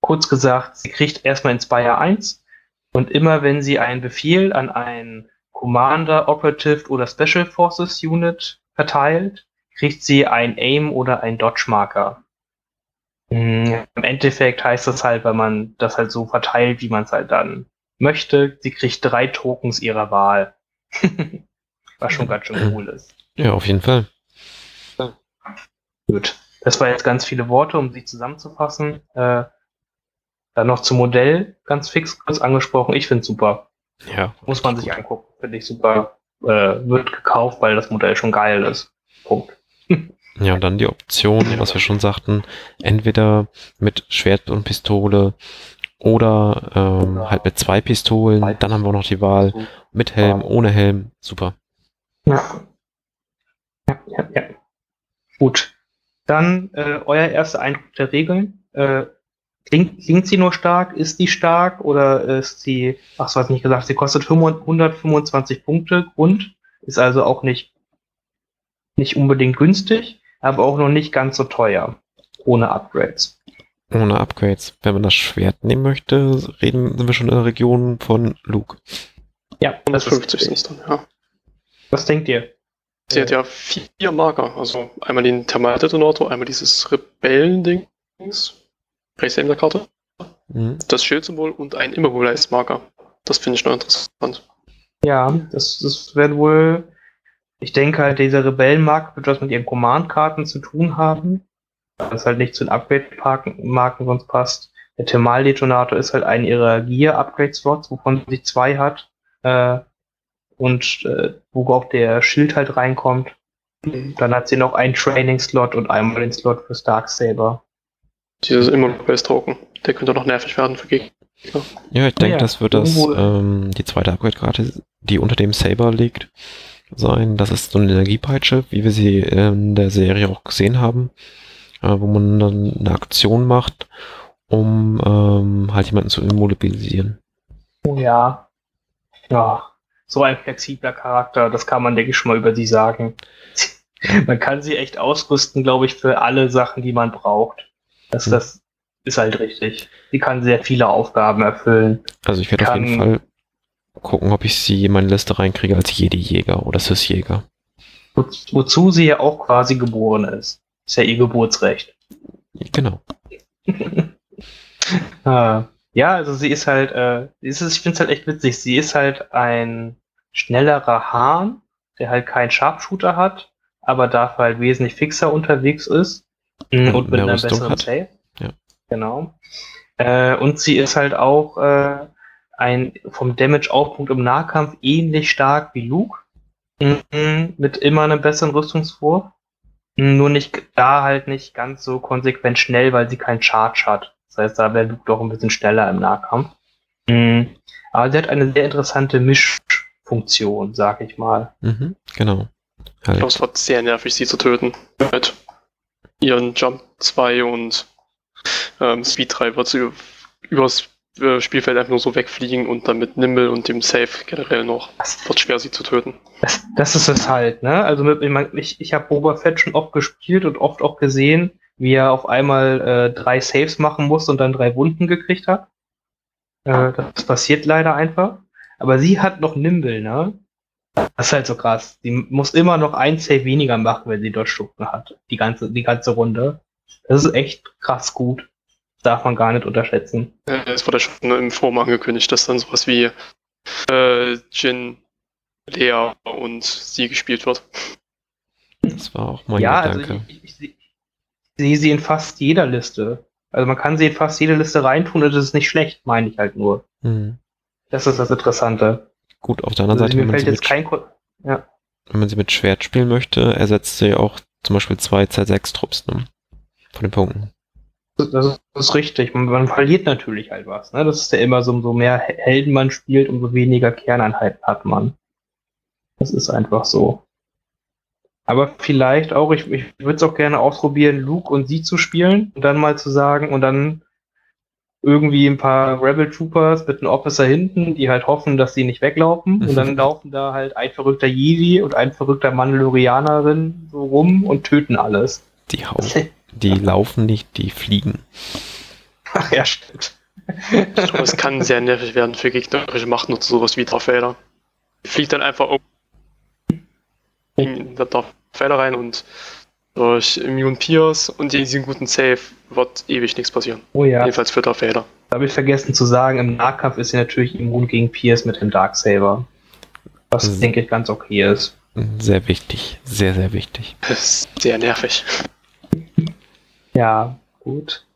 kurz gesagt, sie kriegt erstmal Inspire 1 und immer wenn sie einen Befehl an einen Commander, Operative oder Special Forces Unit verteilt, kriegt sie ein Aim oder ein Dodge Marker. Mm, Im Endeffekt heißt das halt, wenn man das halt so verteilt, wie man es halt dann möchte, sie kriegt drei Tokens ihrer Wahl. *laughs* Was schon ganz schön cool ist. Ja, auf jeden Fall. Gut. Das war jetzt ganz viele Worte, um sie zusammenzufassen. Äh, dann noch zum Modell, ganz fix kurz angesprochen. Ich finde super. Ja. Muss man sich angucken. Finde ich super. Äh, wird gekauft, weil das Modell schon geil ist. Punkt. *laughs* Ja, und dann die Option, was wir schon sagten, entweder mit Schwert und Pistole oder ähm, halt mit zwei Pistolen. Dann haben wir noch die Wahl mit Helm, ohne Helm. Super. Ja. Ja, ja, ja. Gut. Dann äh, euer erster Eindruck der Regeln. Äh, klingt, klingt sie nur stark? Ist die stark? Oder ist sie, ach so, hast nicht gesagt, sie kostet 125 Punkte Grund. Ist also auch nicht, nicht unbedingt günstig, aber auch noch nicht ganz so teuer. Ohne Upgrades. Ohne Upgrades. Wenn man das Schwert nehmen möchte, reden sind wir schon in der Region von Luke. Ja, das 50 sind es dann, ja. Was denkt ihr? Sie hat ja vier Marker. Also einmal den Thermaldetonator, einmal dieses Rebellending rechts neben der Karte, mhm. das Schildsymbol und ein Immobilize-Marker. Das finde ich noch interessant. Ja, das, das wird wohl, ich denke halt, dieser Rebellenmarkt wird was mit ihren Command-Karten zu tun haben. Das halt nicht zu den Upgrade-Marken sonst passt. Der Thermal-Detonator ist halt ein ihrer Gear-Upgrade-Slots, wovon sie zwei hat. Äh, und äh, wo auch der Schild halt reinkommt. Dann hat sie noch einen Training-Slot und einmal den Slot fürs Darksaber. Dieses Immobilize-Token, der könnte noch nervig werden für Gegner. Ja, ich denke, ja, das wird das ähm, die zweite Upgrade-Karte, die unter dem Saber liegt, sein. Das ist so eine Energiepeitsche, wie wir sie in der Serie auch gesehen haben, äh, wo man dann eine Aktion macht, um ähm, halt jemanden zu immobilisieren. Oh ja. Ja, so ein flexibler Charakter, das kann man, denke ich, schon mal über sie sagen. *laughs* man kann sie echt ausrüsten, glaube ich, für alle Sachen, die man braucht. Das, hm. das ist halt richtig. Sie kann sehr viele Aufgaben erfüllen. Also ich werde auf jeden Fall gucken, ob ich sie in meine Liste reinkriege als Jedi-Jäger oder Sis-Jäger. Wo, wozu sie ja auch quasi geboren ist. Ist ja ihr Geburtsrecht. Genau. *laughs* ah, ja, also sie ist halt, äh, ist, ich finde es halt echt witzig. Sie ist halt ein schnellerer Hahn, der halt keinen Sharpshooter hat, aber dafür halt wesentlich fixer unterwegs ist. Mhm, und mit einer besseren hat. Save. Ja. Genau. Äh, und sie ist halt auch äh, ein vom Damage-Aufpunkt im Nahkampf ähnlich stark wie Luke. Mhm, mit immer einem besseren Rüstungswurf. Mhm, nur nicht da halt nicht ganz so konsequent schnell, weil sie keinen Charge hat. Das heißt, da wäre Luke doch ein bisschen schneller im Nahkampf. Mhm. Aber sie hat eine sehr interessante Mischfunktion, sag ich mal. Mhm, genau. Halt. Ich glaube, es war sehr nervig, sie zu töten. Ihren Jump 2 und ähm, Speed 3 wird sie übers äh, Spielfeld einfach nur so wegfliegen und dann mit Nimble und dem Safe generell noch wird schwer sie zu töten. Das, das ist es halt, ne? Also mit, ich, ich habe Boba Fett schon oft gespielt und oft auch gesehen, wie er auf einmal äh, drei Saves machen muss und dann drei Wunden gekriegt hat. Äh, das passiert leider einfach. Aber sie hat noch Nimble, ne? Das ist halt so krass. Die muss immer noch ein Save weniger machen, wenn sie dort Stunden hat. Die ganze, die ganze Runde. Das ist echt krass gut. darf man gar nicht unterschätzen. es wurde schon im Forum angekündigt, dass dann sowas wie äh, Jin, Lea und sie gespielt wird. Das war auch mein ja, Gedanke. Also ich, ich, ich, sehe sie in fast jeder Liste. Also man kann sie in fast jede Liste reintun und das ist nicht schlecht, meine ich halt nur. Mhm. Das ist das Interessante. Gut, auf der anderen also, Seite, wenn man, sie mit, ja. wenn man sie mit Schwert spielen möchte, ersetzt sie auch zum Beispiel zwei Z6-Trupps ne? von den Punkten. Das ist richtig. Man, man, verliert natürlich halt was. Ne? Das ist ja immer so, umso mehr Helden man spielt, umso weniger Kerneinheiten hat man. Das ist einfach so. Aber vielleicht auch, ich, ich würde es auch gerne ausprobieren, Luke und sie zu spielen und dann mal zu sagen und dann irgendwie ein paar Rebel Troopers mit einem Officer hinten, die halt hoffen, dass sie nicht weglaufen. Und dann *laughs* laufen da halt ein verrückter Jedi und ein verrückter Mandalorianerin so rum und töten alles. Die hauen. Die laufen nicht, die fliegen. Ach ja, stimmt. Es kann sehr nervig werden für gegnerische Machtnutzer, sowas wie Darth Vader. Fliegt dann einfach um in Darth Vader rein und durch Immune Pierce und diesen guten Save wird ewig nichts passieren. Oh ja. Jedenfalls für Darth Vader. Da habe ich vergessen zu sagen, im Nahkampf ist sie natürlich immun gegen Pierce mit dem Darksaber. Was mhm. denke ich ganz okay ist. Sehr wichtig. Sehr, sehr wichtig. *laughs* Sehr nervig. Ja, gut.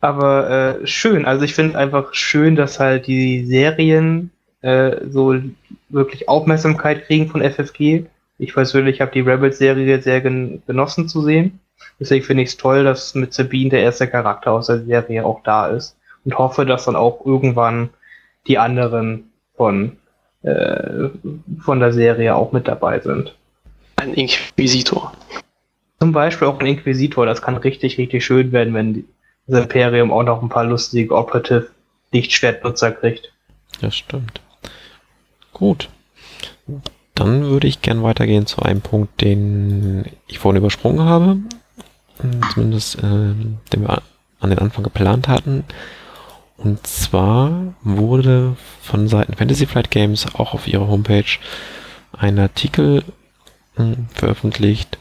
Aber äh, schön. Also ich finde einfach schön, dass halt die Serien äh, so wirklich Aufmerksamkeit kriegen von FFG Ich persönlich habe die Rebels-Serie sehr gen genossen zu sehen. Deswegen finde ich es toll, dass mit Sabine der erste Charakter aus der Serie auch da ist. Und hoffe, dass dann auch irgendwann die anderen von, äh, von der Serie auch mit dabei sind. Ein Inquisitor. Zum Beispiel auch ein Inquisitor. Das kann richtig, richtig schön werden, wenn das Imperium auch noch ein paar lustige Operative Lichtschwertnutzer kriegt. Das stimmt. Gut. Dann würde ich gern weitergehen zu einem Punkt, den ich vorhin übersprungen habe. Zumindest äh, den wir an den Anfang geplant hatten. Und zwar wurde von Seiten Fantasy Flight Games auch auf ihrer Homepage ein Artikel äh, veröffentlicht,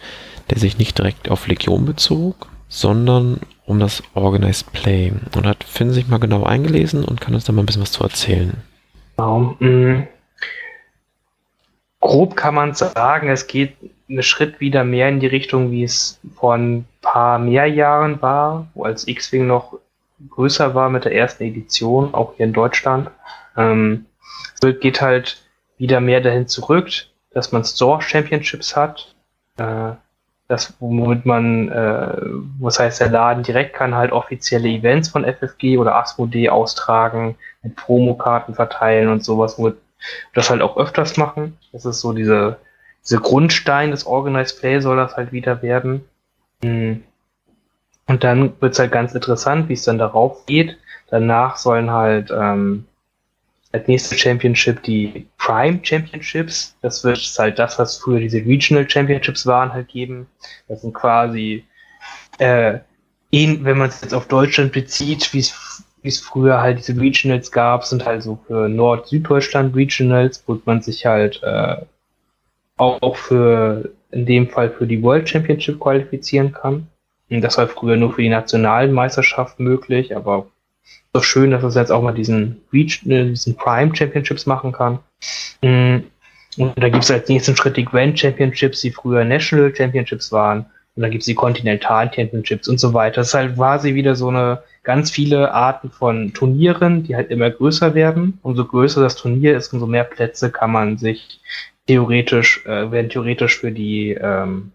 der sich nicht direkt auf Legion bezog, sondern um das Organized Play. Und hat Finn sich mal genau eingelesen und kann uns da mal ein bisschen was zu erzählen. Genau. Mhm. Grob kann man sagen, es geht einen Schritt wieder mehr in die Richtung, wie es vor ein paar mehr Jahren war, wo als X-Wing noch größer war mit der ersten Edition, auch hier in Deutschland. Ähm, es geht halt wieder mehr dahin zurück, dass man Store Championships hat. Äh, das, womit man, äh, was heißt, der Laden direkt kann halt offizielle Events von FFG oder Asmodee austragen, mit Promokarten verteilen und sowas, womit das halt auch öfters machen. Das ist so diese, diese Grundstein des Organized Play soll das halt wieder werden. Hm. Und dann wird's halt ganz interessant, wie es dann darauf geht. Danach sollen halt ähm, als nächste Championship die Prime Championships. Das wird halt das, was früher diese Regional Championships waren, halt geben. Das sind quasi, äh, wenn man es jetzt auf Deutschland bezieht, wie es wie es früher halt diese Regionals gab, sind halt so für Nord-Süddeutschland Regionals, wo man sich halt äh, auch, für, in dem Fall für die World Championship qualifizieren kann. Und das war früher nur für die nationalen Meisterschaften möglich, aber so schön, dass es jetzt auch mal diesen, Regional, diesen Prime Championships machen kann. Mm, und da gibt es als nächsten Schritt die Grand Championships, die früher National Championships waren. Und dann gibt es die Continental Championships und so weiter. Das ist halt quasi wieder so eine ganz viele Arten von Turnieren, die halt immer größer werden. Umso größer das Turnier ist, umso mehr Plätze kann man sich theoretisch, äh, werden theoretisch für die, ähm,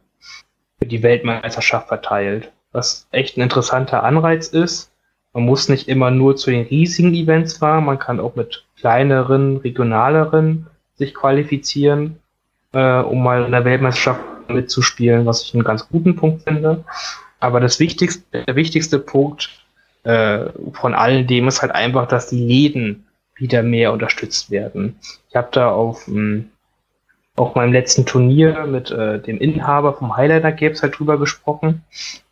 für die Weltmeisterschaft verteilt. Was echt ein interessanter Anreiz ist. Man muss nicht immer nur zu den riesigen Events fahren, man kann auch mit kleineren, regionaleren sich qualifizieren, äh, um mal in der Weltmeisterschaft mitzuspielen, was ich einen ganz guten Punkt finde. Aber das wichtigste, der wichtigste Punkt äh, von all dem ist halt einfach, dass die Läden wieder mehr unterstützt werden. Ich habe da auf, mh, hm, auf meinem letzten Turnier mit äh, dem Inhaber vom Highlighter Games halt drüber gesprochen.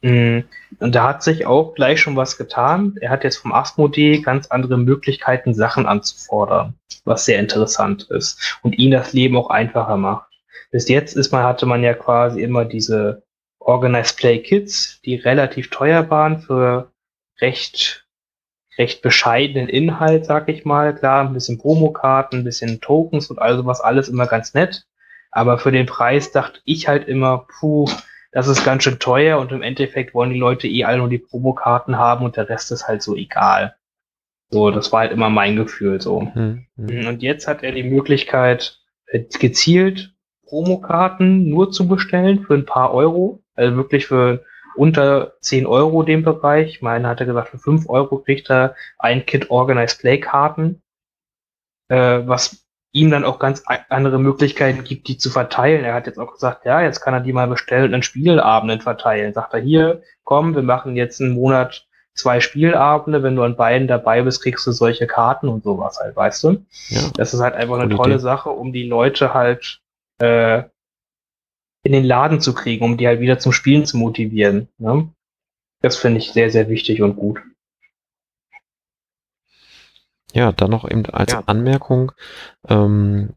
Mm, und da hat sich auch gleich schon was getan. Er hat jetzt vom Asmodee ganz andere Möglichkeiten, Sachen anzufordern, was sehr interessant ist und ihn das Leben auch einfacher macht. Bis jetzt ist man, hatte man ja quasi immer diese Organized Play Kits, die relativ teuer waren für recht, recht bescheidenen Inhalt, sag ich mal. Klar, ein bisschen Promokarten, ein bisschen Tokens und all sowas, alles immer ganz nett. Aber für den Preis dachte ich halt immer, puh, das ist ganz schön teuer und im Endeffekt wollen die Leute eh alle nur die Promokarten haben und der Rest ist halt so egal. So, das war halt immer mein Gefühl so. Hm, hm. Und jetzt hat er die Möglichkeit, äh, gezielt Promokarten nur zu bestellen für ein paar Euro. Also wirklich für unter 10 Euro dem Bereich. Ich meine, hat er gesagt, für 5 Euro kriegt er ein Kit Organized Play Karten, äh, was ihm dann auch ganz andere Möglichkeiten gibt, die zu verteilen. Er hat jetzt auch gesagt, ja, jetzt kann er die mal bestellen und an Spielabenden verteilen. Sagt er, hier, komm, wir machen jetzt einen Monat zwei Spielabende, wenn du an beiden dabei bist, kriegst du solche Karten und sowas halt, weißt du? Ja. Das ist halt einfach eine tolle Idee. Sache, um die Leute halt äh, in den Laden zu kriegen, um die halt wieder zum Spielen zu motivieren. Ne? Das finde ich sehr, sehr wichtig und gut. Ja, dann noch eben als ja. Anmerkung ähm,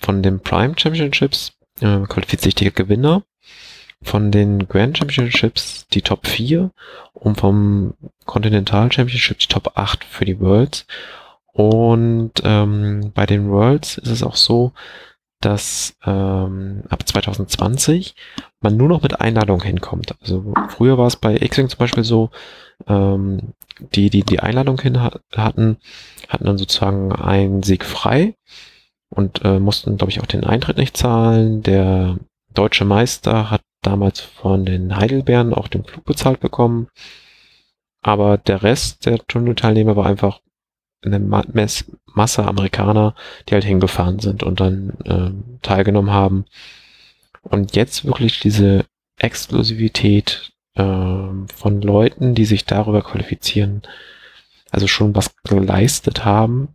von den Prime Championships äh, qualifiziert sich der Gewinner von den Grand Championships die Top 4 und vom Continental Championship die Top 8 für die Worlds. Und ähm, bei den Worlds ist es auch so, dass ähm, ab 2020 man nur noch mit Einladung hinkommt. Also früher war es bei X-Wing zum Beispiel so, ähm, die, die die Einladung hin hatten, hatten dann sozusagen einen Sieg frei und äh, mussten, glaube ich, auch den Eintritt nicht zahlen. Der deutsche Meister hat damals von den Heidelbeeren auch den Flug bezahlt bekommen. Aber der Rest der Turnierteilnehmer war einfach eine Mess Masse Amerikaner, die halt hingefahren sind und dann äh, teilgenommen haben. Und jetzt wirklich diese Exklusivität äh, von Leuten, die sich darüber qualifizieren, also schon was geleistet haben,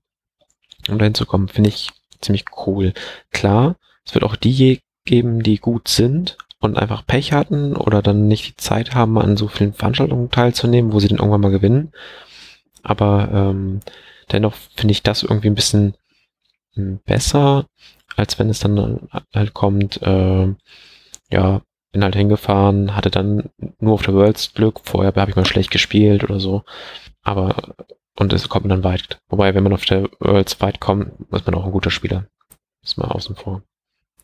um dahin zu kommen, finde ich ziemlich cool. Klar, es wird auch die geben, die gut sind und einfach Pech hatten oder dann nicht die Zeit haben, an so vielen Veranstaltungen teilzunehmen, wo sie dann irgendwann mal gewinnen. Aber ähm, dennoch finde ich das irgendwie ein bisschen hm, besser, als wenn es dann halt kommt, äh, ja, bin halt hingefahren, hatte dann nur auf der Worlds Glück, vorher habe ich mal schlecht gespielt oder so. Aber und es kommt dann weit. Wobei, wenn man auf der Worlds weit kommt, ist man auch ein guter Spieler. Ist mal außen vor.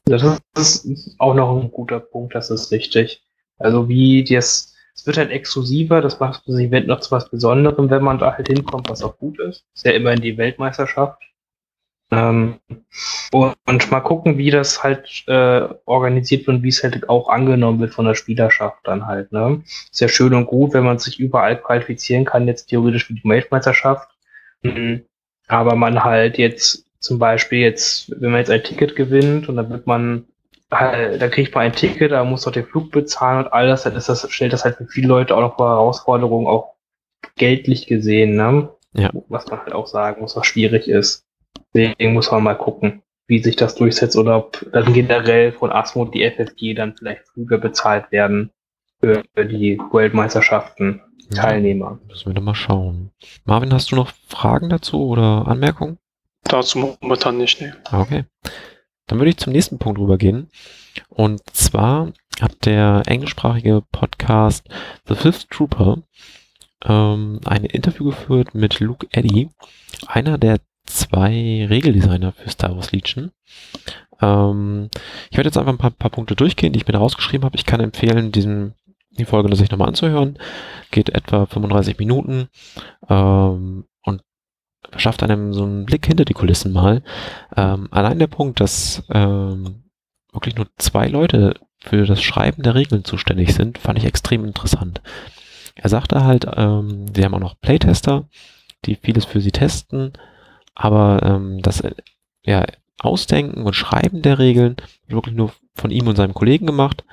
Das ist auch noch ein guter Punkt, das ist richtig. Also wie das, es wird halt exklusiver, das macht das Event noch zu was Besonderem, wenn man da halt hinkommt, was auch gut ist. Ist ja immerhin die Weltmeisterschaft. Ähm, und, und, mal gucken, wie das halt äh, organisiert wird und wie es halt auch angenommen wird von der Spielerschaft dann halt. Ne? Ist ja schön und gut, wenn man sich überall qualifizieren kann, jetzt theoretisch für die Weltmeisterschaft. Mhm. Aber man halt jetzt zum Beispiel jetzt, wenn man jetzt ein Ticket gewinnt und dann wird man, da kriegt man ein Ticket, da muss man den Flug bezahlen und all das, dann ist das, stellt das halt für viele Leute auch noch vor Herausforderungen, auch geldlich gesehen, ne? Ja. Was man halt auch sagen muss, was schwierig ist. Deswegen muss man mal gucken, wie sich das durchsetzt oder ob dann generell von ASMO und die FFG dann vielleicht Flüge bezahlt werden für die Weltmeisterschaften ja, Teilnehmer. Müssen wir doch mal schauen. Marvin, hast du noch Fragen dazu oder Anmerkungen? Dazu momentan nicht, ne. Okay. Dann würde ich zum nächsten Punkt rübergehen. Und zwar hat der englischsprachige Podcast The Fifth Trooper ähm, ein Interview geführt mit Luke Eddy, einer der zwei Regeldesigner für Star Wars Legion. Ähm, ich werde jetzt einfach ein paar, paar, Punkte durchgehen, die ich mir da rausgeschrieben habe. Ich kann empfehlen, diesen, die Folge sich nochmal anzuhören. Geht etwa 35 Minuten ähm, verschafft einem so einen Blick hinter die Kulissen mal. Ähm, allein der Punkt, dass ähm, wirklich nur zwei Leute für das Schreiben der Regeln zuständig sind, fand ich extrem interessant. Er sagte halt, ähm, sie haben auch noch Playtester, die vieles für sie testen, aber ähm, das ja, Ausdenken und Schreiben der Regeln wirklich nur von ihm und seinem Kollegen gemacht.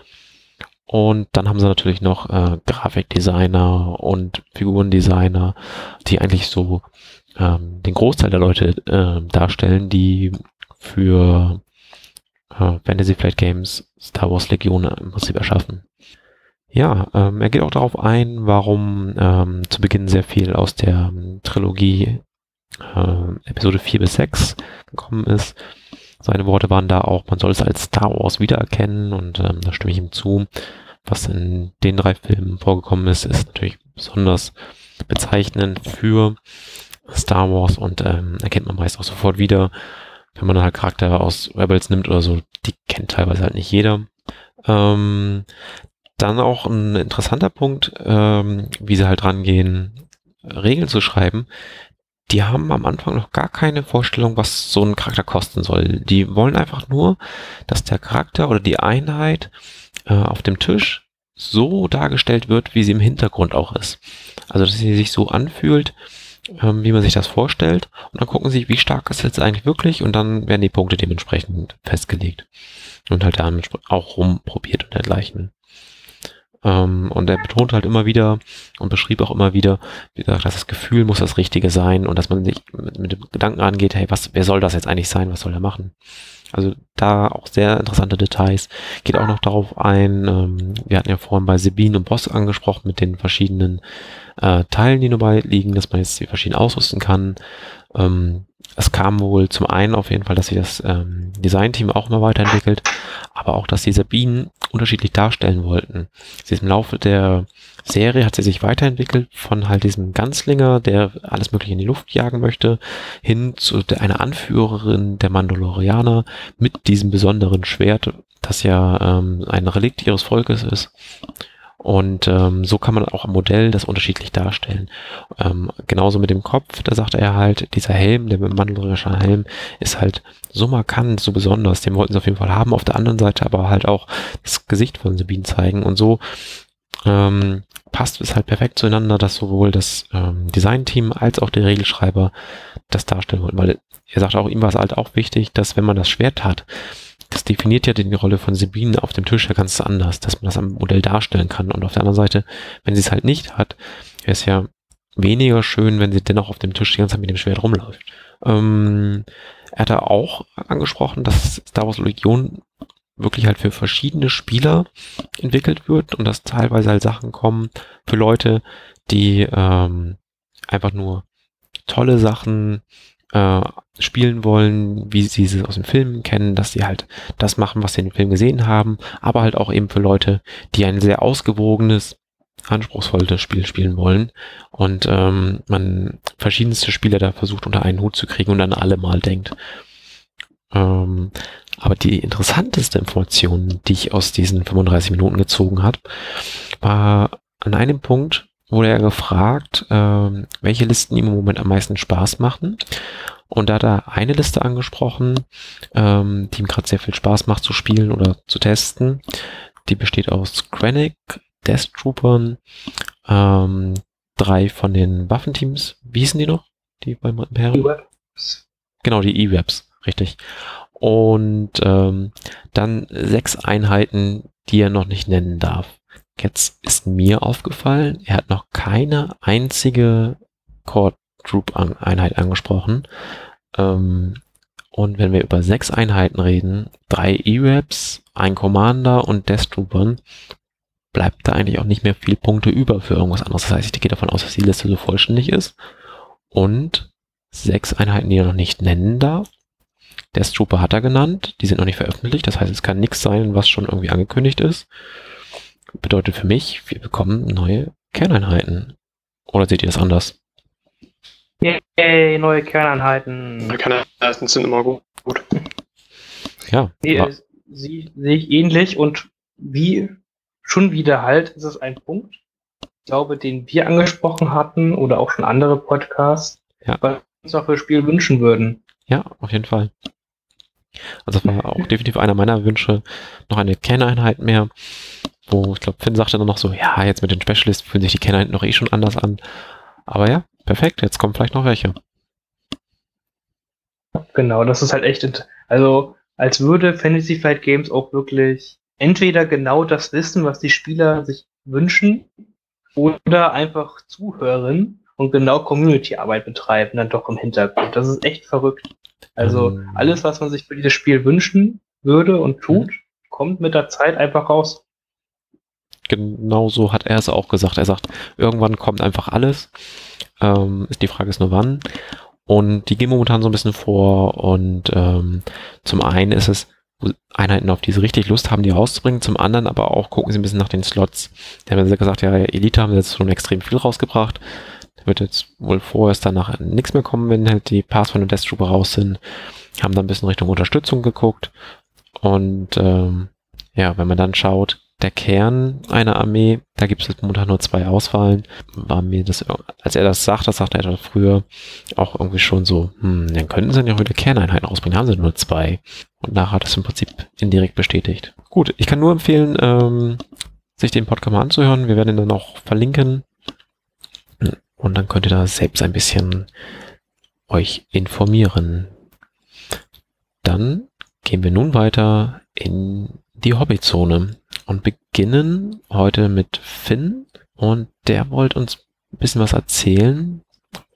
Und dann haben sie natürlich noch äh, Grafikdesigner und Figurendesigner, die eigentlich so ähm, den Großteil der Leute äh, darstellen, die für äh, Fantasy Flight Games Star Wars Legion im erschaffen. Ja, ähm, er geht auch darauf ein, warum ähm, zu Beginn sehr viel aus der ähm, Trilogie äh, Episode 4 bis 6 gekommen ist. Seine Worte waren da auch, man soll es als Star Wars wiedererkennen und ähm, da stimme ich ihm zu. Was in den drei Filmen vorgekommen ist, ist natürlich besonders bezeichnend für Star Wars und ähm, erkennt man meist auch sofort wieder, wenn man halt Charakter aus Rebels nimmt oder so, die kennt teilweise halt nicht jeder. Ähm, dann auch ein interessanter Punkt, ähm, wie sie halt rangehen, Regeln zu schreiben, die haben am Anfang noch gar keine Vorstellung, was so ein Charakter kosten soll. Die wollen einfach nur, dass der Charakter oder die Einheit äh, auf dem Tisch so dargestellt wird, wie sie im Hintergrund auch ist. Also, dass sie sich so anfühlt, ähm, wie man sich das vorstellt. Und dann gucken sie, wie stark ist jetzt eigentlich wirklich und dann werden die Punkte dementsprechend festgelegt. Und halt damit auch rumprobiert und dergleichen. Ähm, und er betont halt immer wieder und beschrieb auch immer wieder, wie gesagt, dass das Gefühl muss das Richtige sein und dass man sich mit, mit dem Gedanken angeht, hey, was, wer soll das jetzt eigentlich sein, was soll er machen? Also da auch sehr interessante Details. Geht auch noch darauf ein, ähm, wir hatten ja vorhin bei Sabine und Boss angesprochen mit den verschiedenen äh, Teilen, die dabei liegen, dass man jetzt die verschieden ausrüsten kann. Ähm, es kam wohl zum einen auf jeden Fall, dass sich das ähm, Designteam auch immer weiterentwickelt, aber auch, dass die Sabinen unterschiedlich darstellen wollten. Sie ist im Laufe der Serie hat sie sich weiterentwickelt von halt diesem Ganzlinger, der alles mögliche in die Luft jagen möchte, hin zu einer Anführerin der Mandalorianer mit diesem besonderen Schwert, das ja ähm, ein Relikt ihres Volkes ist. Und ähm, so kann man auch am Modell das unterschiedlich darstellen. Ähm, genauso mit dem Kopf, da sagte er halt, dieser Helm, der mandalorianische Helm, ist halt so markant, so besonders, den wollten sie auf jeden Fall haben. Auf der anderen Seite aber halt auch das Gesicht von Sabine zeigen. Und so ähm, passt es halt perfekt zueinander, dass sowohl das ähm, Designteam als auch der Regelschreiber das darstellen wollten. Weil er sagt auch, ihm war es halt auch wichtig, dass wenn man das Schwert hat, das definiert ja die Rolle von Sabine auf dem Tisch ja ganz anders, dass man das am Modell darstellen kann. Und auf der anderen Seite, wenn sie es halt nicht hat, wäre es ja weniger schön, wenn sie dennoch auf dem Tisch die ganze Zeit mit dem Schwert rumläuft. Ähm, er hat da auch angesprochen, dass Star Wars Legion wirklich halt für verschiedene Spieler entwickelt wird und dass teilweise halt Sachen kommen für Leute, die ähm, einfach nur tolle Sachen äh, spielen wollen, wie sie es aus dem Film kennen, dass sie halt das machen, was sie in dem Film gesehen haben, aber halt auch eben für Leute, die ein sehr ausgewogenes, anspruchsvolles Spiel spielen wollen und ähm, man verschiedenste Spieler da versucht unter einen Hut zu kriegen und dann alle mal denkt. Ähm, aber die interessanteste Information, die ich aus diesen 35 Minuten gezogen habe, war an einem Punkt, wurde er gefragt, ähm, welche Listen ihm im Moment am meisten Spaß machen. Und da hat er eine Liste angesprochen, ähm, die ihm gerade sehr viel Spaß macht zu spielen oder zu testen. Die besteht aus Krennic, Death Troopern, ähm, drei von den Waffenteams. Wie hießen die noch? Die beim Imperium? E-Webs. Genau, die E-Webs, richtig. Und ähm, dann sechs Einheiten, die er noch nicht nennen darf. Jetzt ist mir aufgefallen, er hat noch keine einzige Core Troop Einheit angesprochen. Ähm, und wenn wir über sechs Einheiten reden, drei E-Raps, ein Commander und Death Troopern, bleibt da eigentlich auch nicht mehr viel Punkte über für irgendwas anderes. Das heißt, ich gehe davon aus, dass die Liste so vollständig ist. Und sechs Einheiten, die er noch nicht nennen darf. Death Trooper hat er genannt, die sind noch nicht veröffentlicht. Das heißt, es kann nichts sein, was schon irgendwie angekündigt ist bedeutet für mich, wir bekommen neue Kerneinheiten. Oder seht ihr das anders? Yay, neue Kerneinheiten. Neue Kerneinheiten sind immer gut. Ja. Nee, sie, sehe ich ähnlich und wie schon wieder halt ist es ein Punkt, ich glaube, den wir angesprochen hatten oder auch schon andere Podcasts, ja. was wir uns auch für Spiel wünschen würden. Ja, auf jeden Fall. Also das war auch *laughs* definitiv einer meiner Wünsche, noch eine Kerneinheit mehr wo ich glaube, Finn sagte dann noch so, ja, jetzt mit den Specialists fühlen sich die Kenner noch eh schon anders an. Aber ja, perfekt, jetzt kommen vielleicht noch welche. Genau, das ist halt echt, also als würde Fantasy Flight Games auch wirklich entweder genau das wissen, was die Spieler sich wünschen, oder einfach zuhören und genau Community-Arbeit betreiben, dann doch im Hintergrund. Das ist echt verrückt. Also. Ähm. alles, was man sich für dieses Spiel wünschen würde und tut, mhm. kommt mit der Zeit einfach raus genauso hat er es auch gesagt. Er sagt, irgendwann kommt einfach alles. Ähm, die Frage ist nur wann. Und die gehen momentan so ein bisschen vor. Und ähm, zum einen ist es Einheiten, auf die sie richtig Lust haben, die rauszubringen. Zum anderen aber auch gucken sie ein bisschen nach den Slots. Da haben sie gesagt, ja, Elite haben jetzt schon extrem viel rausgebracht. Da wird jetzt wohl vorerst danach nichts mehr kommen, wenn halt die Pass von der Death Trooper raus sind. Haben dann ein bisschen Richtung Unterstützung geguckt. Und ähm, ja, wenn man dann schaut, der Kern einer Armee, da gibt es momentan nur zwei Auswahlen, war mir das, als er das sagt, das sagte er früher auch irgendwie schon so, hm, dann könnten sie ja auch wieder Kerneinheiten rausbringen, haben sie nur zwei. Und nachher hat es im Prinzip indirekt bestätigt. Gut, ich kann nur empfehlen, ähm, sich den Podcast mal anzuhören. Wir werden ihn dann auch verlinken. Und dann könnt ihr da selbst ein bisschen euch informieren. Dann gehen wir nun weiter in die Hobbyzone und beginnen heute mit Finn und der wollte uns ein bisschen was erzählen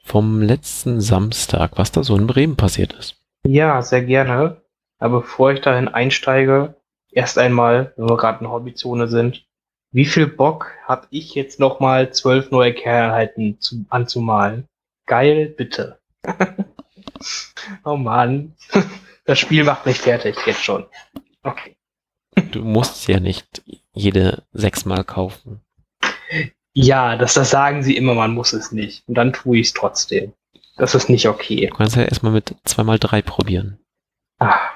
vom letzten Samstag, was da so in Bremen passiert ist. Ja, sehr gerne. Aber bevor ich dahin einsteige, erst einmal, wenn wir gerade in Hobbyzone sind, wie viel Bock habe ich jetzt nochmal zwölf neue Kerneinheiten zu, anzumalen? Geil, bitte. *laughs* oh Mann. *laughs* Das Spiel macht mich fertig, jetzt schon. Okay. Du musst ja nicht jede sechsmal kaufen. Ja, das, das sagen sie immer, man muss es nicht. Und dann tue ich es trotzdem. Das ist nicht okay. Du kannst ja erstmal mit zweimal drei probieren. Ach,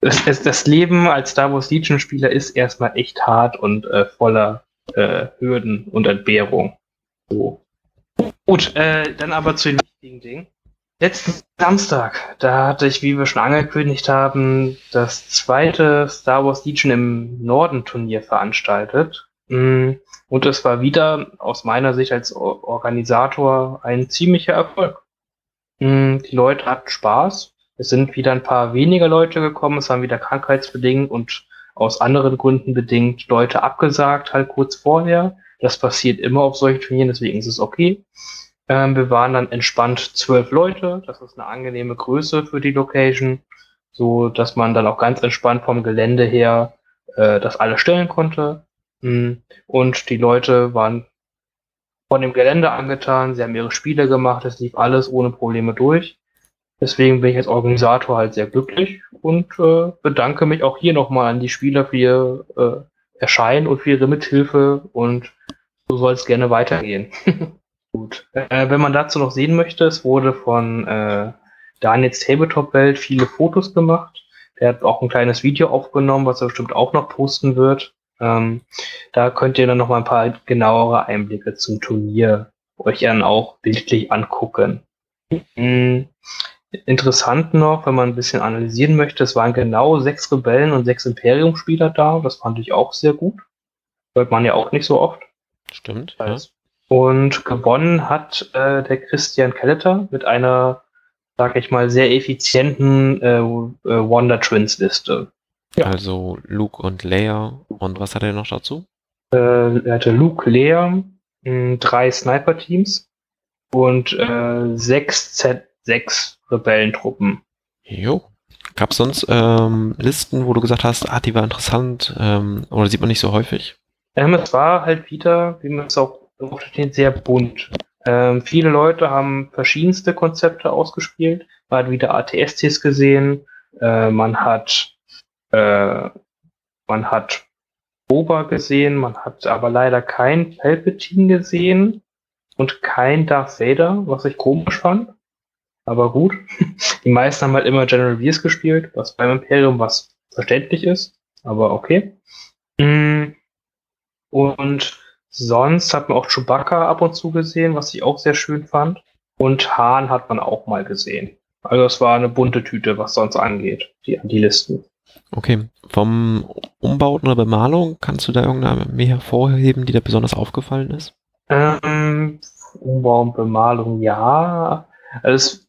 das, das, das Leben als Star Wars Legion Spieler ist erstmal echt hart und äh, voller äh, Hürden und Entbehrung. So. Gut, äh, dann aber zu den wichtigen Dingen. Letzten Samstag, da hatte ich, wie wir schon angekündigt haben, das zweite Star Wars Legion im Norden Turnier veranstaltet. Mm, und es war wieder aus meiner Sicht als Organisator ein ziemlicher Erfolg. Mm, die Leute hatten Spaß. Es sind wieder ein paar weniger Leute gekommen. Es waren wieder krankheitsbedingt und aus anderen Gründen bedingt Leute abgesagt, halt kurz vorher. Das passiert immer auf solchen Turnieren, deswegen ist es okay. Ähm, wir waren dann entspannt zwölf Leute. Das ist eine angenehme Größe für die Location, so dass man dann auch ganz entspannt vom Gelände her äh, das alles stellen konnte. Mm, und die Leute waren von dem Gelände angetan. Sie haben ihre Spiele gemacht. Es lief alles ohne Probleme durch. Deswegen bin ich als Organisator halt sehr glücklich und äh, bedanke mich auch hier nochmal an die Spieler für ihr äh, Erscheinen und für ihre Mithilfe und so soll es gerne weitergehen. *laughs* Gut. Äh, wenn man dazu noch sehen möchte, es wurde von äh, Daniels Tabletop-Welt viele Fotos gemacht. Der hat auch ein kleines Video aufgenommen, was er bestimmt auch noch posten wird. Ähm, da könnt ihr dann noch mal ein paar genauere Einblicke zum Turnier euch dann auch bildlich angucken. Mhm. Interessant noch, wenn man ein bisschen analysieren möchte, es waren genau sechs Rebellen und sechs Imperium-Spieler da. Das fand ich auch sehr gut. Hört man ja auch nicht so oft. Stimmt. Ja. Und gewonnen hat äh, der Christian Kelleter mit einer, sag ich mal, sehr effizienten äh, äh, Wonder Twins Liste. Ja. Also Luke und Leia. Und was hat er noch dazu? Äh, er hatte Luke, Leia, mh, drei Sniper-Teams und äh, sechs Z6 Rebellentruppen. Jo. Gab es sonst ähm, Listen, wo du gesagt hast, ah, die war interessant ähm, oder sieht man nicht so häufig? Ähm, es war halt wieder, wie man es auch steht, sehr bunt. Ähm, viele Leute haben verschiedenste Konzepte ausgespielt. Man hat wieder ATSTs gesehen. Äh, man hat äh, man hat Boba gesehen, man hat aber leider kein Palpatine gesehen und kein Darth Vader, was ich komisch fand. Aber gut. *laughs* Die meisten haben halt immer General Veers gespielt, was beim Imperium was verständlich ist. Aber okay. Mm. Und Sonst hat man auch Chewbacca ab und zu gesehen, was ich auch sehr schön fand. Und Hahn hat man auch mal gesehen. Also es war eine bunte Tüte, was sonst angeht, die, die Listen. Okay, vom Umbauten oder Bemalung, kannst du da irgendeine mehr hervorheben, die da besonders aufgefallen ist? Ähm, Umbau und Bemalung, ja. Also ich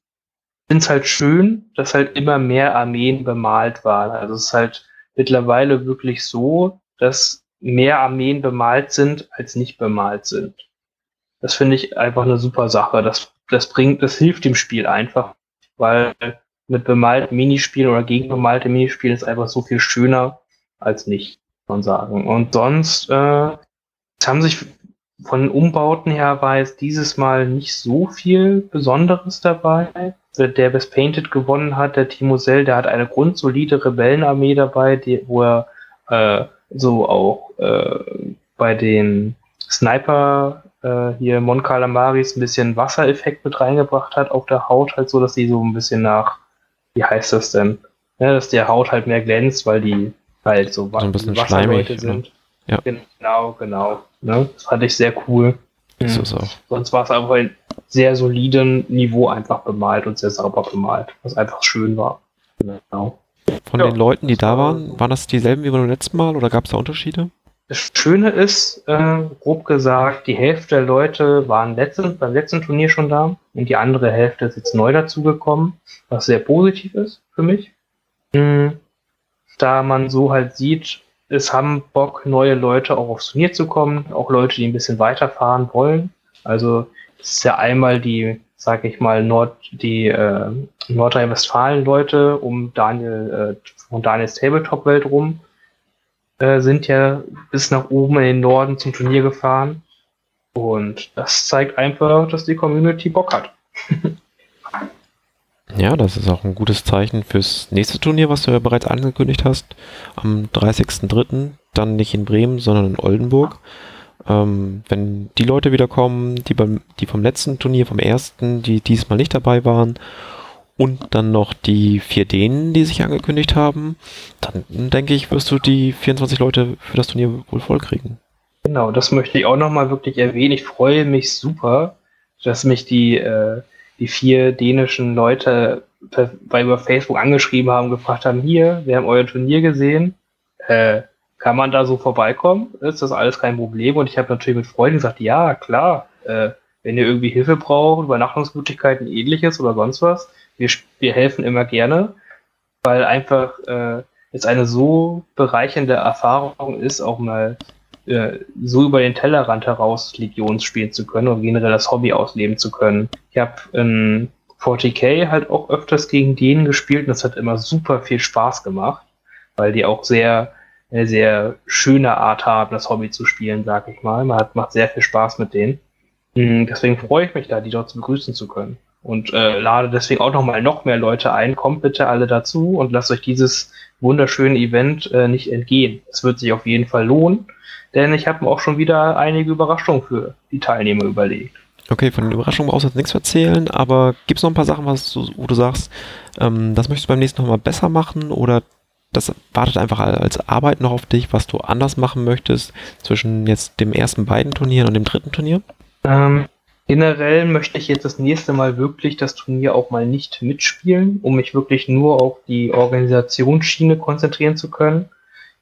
finde es halt schön, dass halt immer mehr Armeen bemalt waren. Also es ist halt mittlerweile wirklich so, dass mehr Armeen bemalt sind, als nicht bemalt sind. Das finde ich einfach eine super Sache. Das, das bringt, das hilft dem Spiel einfach, weil mit bemalten Minispielen oder gegen bemalte Minispielen ist einfach so viel schöner als nicht, kann man sagen. Und sonst, äh, haben sich von den Umbauten her war es dieses Mal nicht so viel Besonderes dabei. Der Best Painted gewonnen hat, der Timo Sell, der hat eine grundsolide Rebellenarmee dabei, die, wo er äh, so auch äh, bei den Sniper äh, hier Mon Calamaris ein bisschen Wassereffekt mit reingebracht hat auf der Haut, halt so, dass die so ein bisschen nach, wie heißt das denn? Ja, dass der Haut halt mehr glänzt, weil die halt so, so ein bisschen Wasserleute sind. Ja. Genau, genau. Ne? Das fand ich sehr cool. Ist es auch. Sonst war es einfach ein sehr soliden Niveau einfach bemalt und sehr sauber bemalt, was einfach schön war. Genau. Von ja, den Leuten, die da waren, waren das dieselben wie beim letzten Mal oder gab es da Unterschiede? Das Schöne ist, äh, grob gesagt, die Hälfte der Leute waren letzten, beim letzten Turnier schon da und die andere Hälfte ist jetzt neu dazugekommen, was sehr positiv ist für mich. Mhm. Da man so halt sieht, es haben Bock, neue Leute auch aufs Turnier zu kommen, auch Leute, die ein bisschen weiterfahren wollen. Also es ist ja einmal die sage ich mal, Nord, die äh, Nordrhein-Westfalen-Leute um Daniel, äh, von Daniels Tabletop-Welt rum, äh, sind ja bis nach oben in den Norden zum Turnier gefahren. Und das zeigt einfach, dass die Community Bock hat. *laughs* ja, das ist auch ein gutes Zeichen fürs nächste Turnier, was du ja bereits angekündigt hast. Am 30.03. Dann nicht in Bremen, sondern in Oldenburg. Ähm, wenn die Leute wiederkommen, die, beim, die vom letzten Turnier, vom ersten, die diesmal nicht dabei waren, und dann noch die vier Dänen, die sich angekündigt haben, dann denke ich, wirst du die 24 Leute für das Turnier wohl voll kriegen. Genau, das möchte ich auch nochmal wirklich erwähnen. Ich freue mich super, dass mich die, äh, die vier dänischen Leute bei über Facebook angeschrieben haben, gefragt haben, hier, wir haben euer Turnier gesehen, äh, kann man da so vorbeikommen? Ist das alles kein Problem? Und ich habe natürlich mit Freunden gesagt, ja, klar, äh, wenn ihr irgendwie Hilfe braucht, Übernachtungsmöglichkeiten, ähnliches oder sonst was, wir, wir helfen immer gerne, weil einfach äh, es eine so bereichernde Erfahrung ist, auch mal äh, so über den Tellerrand heraus Legions spielen zu können und generell das Hobby ausleben zu können. Ich habe in 40k halt auch öfters gegen denen gespielt und das hat immer super viel Spaß gemacht, weil die auch sehr eine sehr schöne Art haben, das Hobby zu spielen, sag ich mal. Man hat, macht sehr viel Spaß mit denen. Mhm, deswegen freue ich mich da, die dort begrüßen zu können. Und äh, lade deswegen auch nochmal noch mehr Leute ein. Kommt bitte alle dazu und lasst euch dieses wunderschöne Event äh, nicht entgehen. Es wird sich auf jeden Fall lohnen, denn ich habe mir auch schon wieder einige Überraschungen für die Teilnehmer überlegt. Okay, von den Überraschungen brauchst du jetzt nichts erzählen, aber gibt es noch ein paar Sachen, was du, wo du sagst, ähm, das möchtest du beim nächsten Mal besser machen oder das wartet einfach als Arbeit noch auf dich, was du anders machen möchtest zwischen jetzt dem ersten beiden Turnieren und dem dritten Turnier? Ähm, generell möchte ich jetzt das nächste Mal wirklich das Turnier auch mal nicht mitspielen, um mich wirklich nur auf die Organisationsschiene konzentrieren zu können.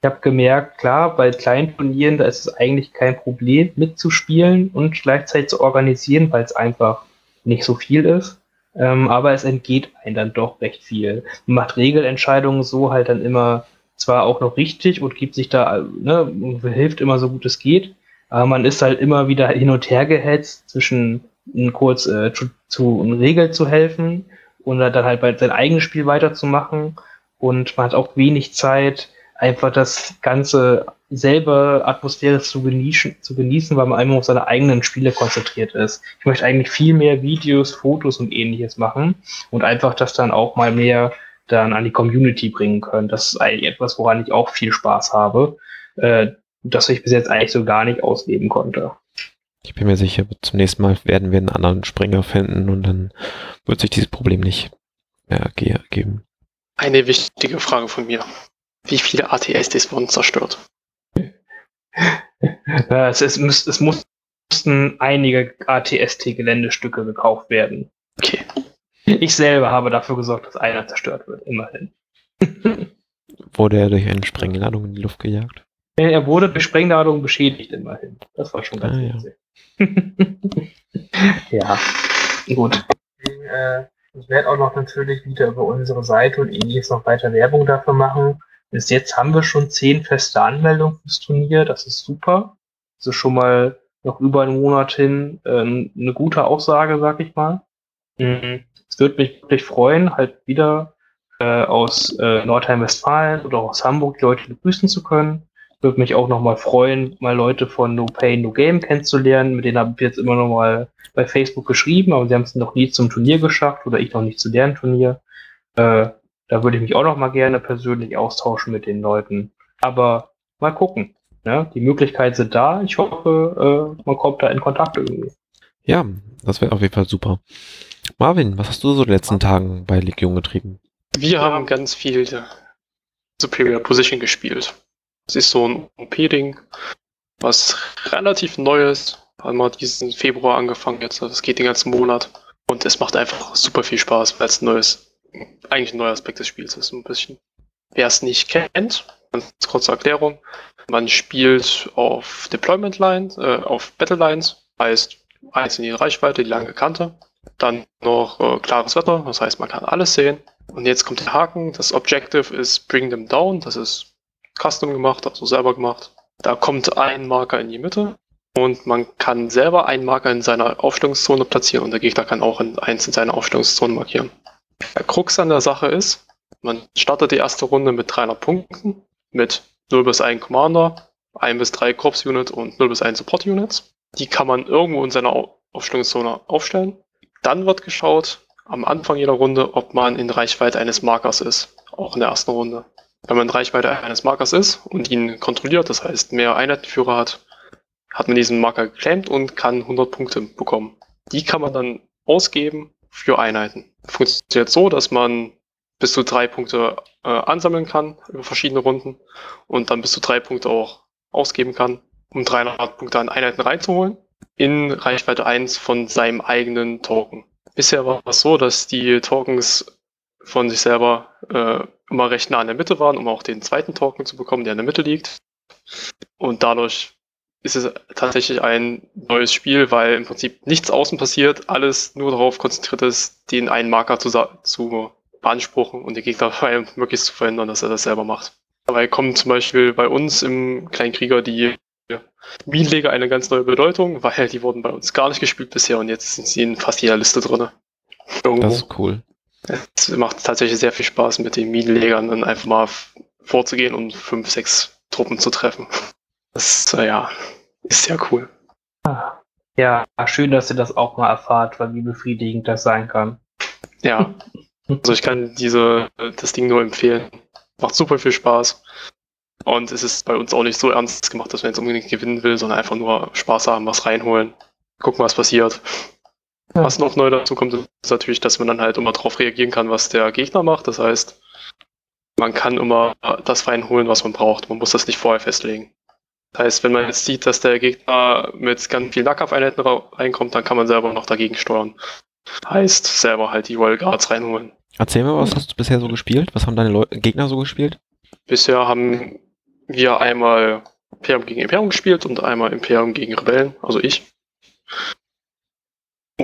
Ich habe gemerkt, klar, bei kleinen Turnieren, da ist es eigentlich kein Problem mitzuspielen und gleichzeitig zu organisieren, weil es einfach nicht so viel ist. Ähm, aber es entgeht einem dann doch recht viel. Man macht Regelentscheidungen so halt dann immer zwar auch noch richtig und gibt sich da, ne, hilft immer so gut es geht, aber man ist halt immer wieder hin und her gehetzt zwischen kurz äh, zu, zu Regel zu helfen und dann halt bei sein eigenes Spiel weiterzumachen und man hat auch wenig Zeit, einfach das Ganze selber Atmosphäre zu genießen, zu genießen, weil man einfach auf seine eigenen Spiele konzentriert ist. Ich möchte eigentlich viel mehr Videos, Fotos und ähnliches machen und einfach das dann auch mal mehr dann an die Community bringen können. Das ist eigentlich etwas, woran ich auch viel Spaß habe, äh, das ich bis jetzt eigentlich so gar nicht ausleben konnte. Ich bin mir sicher, zum nächsten Mal werden wir einen anderen Springer finden und dann wird sich dieses Problem nicht mehr geben. Eine wichtige Frage von mir. Wie viele ATSDs wurden zerstört? *laughs* es, ist, es mussten einige ATST-Geländestücke gekauft werden. Okay. Ich selber habe dafür gesorgt, dass einer zerstört wird, immerhin. *laughs* Wurde er durch eine Sprengladung in die Luft gejagt? Er wurde durch Sprengladung beschädigt, immerhin. Das war schon ganz ah, ja. *laughs* ja, gut. Äh, ich werde auch noch natürlich wieder über unsere Seite und ähnliches noch weiter Werbung dafür machen. Bis jetzt haben wir schon zehn feste Anmeldungen fürs Turnier. Das ist super. Das ist schon mal noch über einen Monat hin äh, eine gute Aussage, sag ich mal. Mhm. Es würde mich wirklich freuen, halt wieder äh, aus äh, Nordrhein-Westfalen oder aus Hamburg die Leute begrüßen zu können. Würde mich auch nochmal freuen, mal Leute von No Pay, No Game kennenzulernen. Mit denen habe ich jetzt immer noch mal bei Facebook geschrieben, aber sie haben es noch nie zum Turnier geschafft oder ich noch nicht zu deren Turnier. Äh, da würde ich mich auch noch mal gerne persönlich austauschen mit den Leuten. Aber mal gucken. Ne? Die Möglichkeiten sind da. Ich hoffe, äh, man kommt da in Kontakt irgendwie. Ja, das wäre auf jeden Fall super. Marvin, was hast du so die letzten Tagen bei Legion getrieben? Wir haben ganz viel Superior Position gespielt. Das ist so ein OP-Ding, was relativ neu ist. Haben wir diesen Februar angefangen jetzt. Das geht den ganzen Monat. Und es macht einfach super viel Spaß, weil es ein neues eigentlich ein neuer Aspekt des Spiels ist, ein bisschen. Wer es nicht kennt, ganz kurze Erklärung. Man spielt auf Deployment Lines, äh, auf Battle Lines, heißt eins in die Reichweite, die lange Kante. Dann noch äh, klares Wetter, das heißt, man kann alles sehen. Und jetzt kommt der Haken. Das Objective ist Bring Them Down. Das ist custom gemacht, also selber gemacht. Da kommt ein Marker in die Mitte und man kann selber einen Marker in seiner Aufstellungszone platzieren und der Gegner kann auch in, eins in seiner Aufstellungszone markieren. Der Krux an der Sache ist, man startet die erste Runde mit 300 Punkten, mit 0 bis 1 Commander, 1 bis 3 Corps Unit und 0 bis 1 Support Units. Die kann man irgendwo in seiner Aufstellungszone aufstellen. Dann wird geschaut, am Anfang jeder Runde, ob man in Reichweite eines Markers ist. Auch in der ersten Runde. Wenn man in Reichweite eines Markers ist und ihn kontrolliert, das heißt mehr Einheitenführer hat, hat man diesen Marker geclaimed und kann 100 Punkte bekommen. Die kann man dann ausgeben für Einheiten. Funktioniert so, dass man bis zu drei Punkte äh, ansammeln kann über verschiedene Runden und dann bis zu drei Punkte auch ausgeben kann. um 300 Punkte an Einheiten reinzuholen, in Reichweite 1 von seinem eigenen Token. Bisher war es so, dass die Tokens von sich selber äh, immer recht nah in der Mitte waren, um auch den zweiten Token zu bekommen, der in der Mitte liegt. Und dadurch ist es tatsächlich ein neues Spiel, weil im Prinzip nichts außen passiert, alles nur darauf konzentriert ist, den einen Marker zu, zu beanspruchen und den Gegner *laughs* dabei möglichst zu verhindern, dass er das selber macht. Dabei kommen zum Beispiel bei uns im Kleinkrieger die Minenleger eine ganz neue Bedeutung, weil die wurden bei uns gar nicht gespielt bisher und jetzt sind sie in fast jeder Liste drin. Irgendwo. Das ist cool. Es macht tatsächlich sehr viel Spaß, mit den Minenlegern dann einfach mal vorzugehen und fünf, sechs Truppen zu treffen. Das äh, ja, ist sehr cool. Ja, schön, dass ihr das auch mal erfahrt, weil wie befriedigend das sein kann. Ja, also ich kann diese, das Ding nur empfehlen. Macht super viel Spaß. Und es ist bei uns auch nicht so ernst gemacht, dass man jetzt unbedingt gewinnen will, sondern einfach nur Spaß haben, was reinholen, gucken, was passiert. Ja. Was noch neu dazu kommt, ist natürlich, dass man dann halt immer darauf reagieren kann, was der Gegner macht. Das heißt, man kann immer das reinholen, was man braucht. Man muss das nicht vorher festlegen. Das heißt, wenn man jetzt sieht, dass der Gegner mit ganz vielen Nahkampfeinheiten reinkommt, dann kann man selber noch dagegen steuern. Heißt, selber halt die Royal Guards reinholen. Erzähl mir, was hast du bisher so gespielt? Was haben deine Leu Gegner so gespielt? Bisher haben wir einmal Imperium gegen Imperium gespielt und einmal Imperium gegen Rebellen, also ich.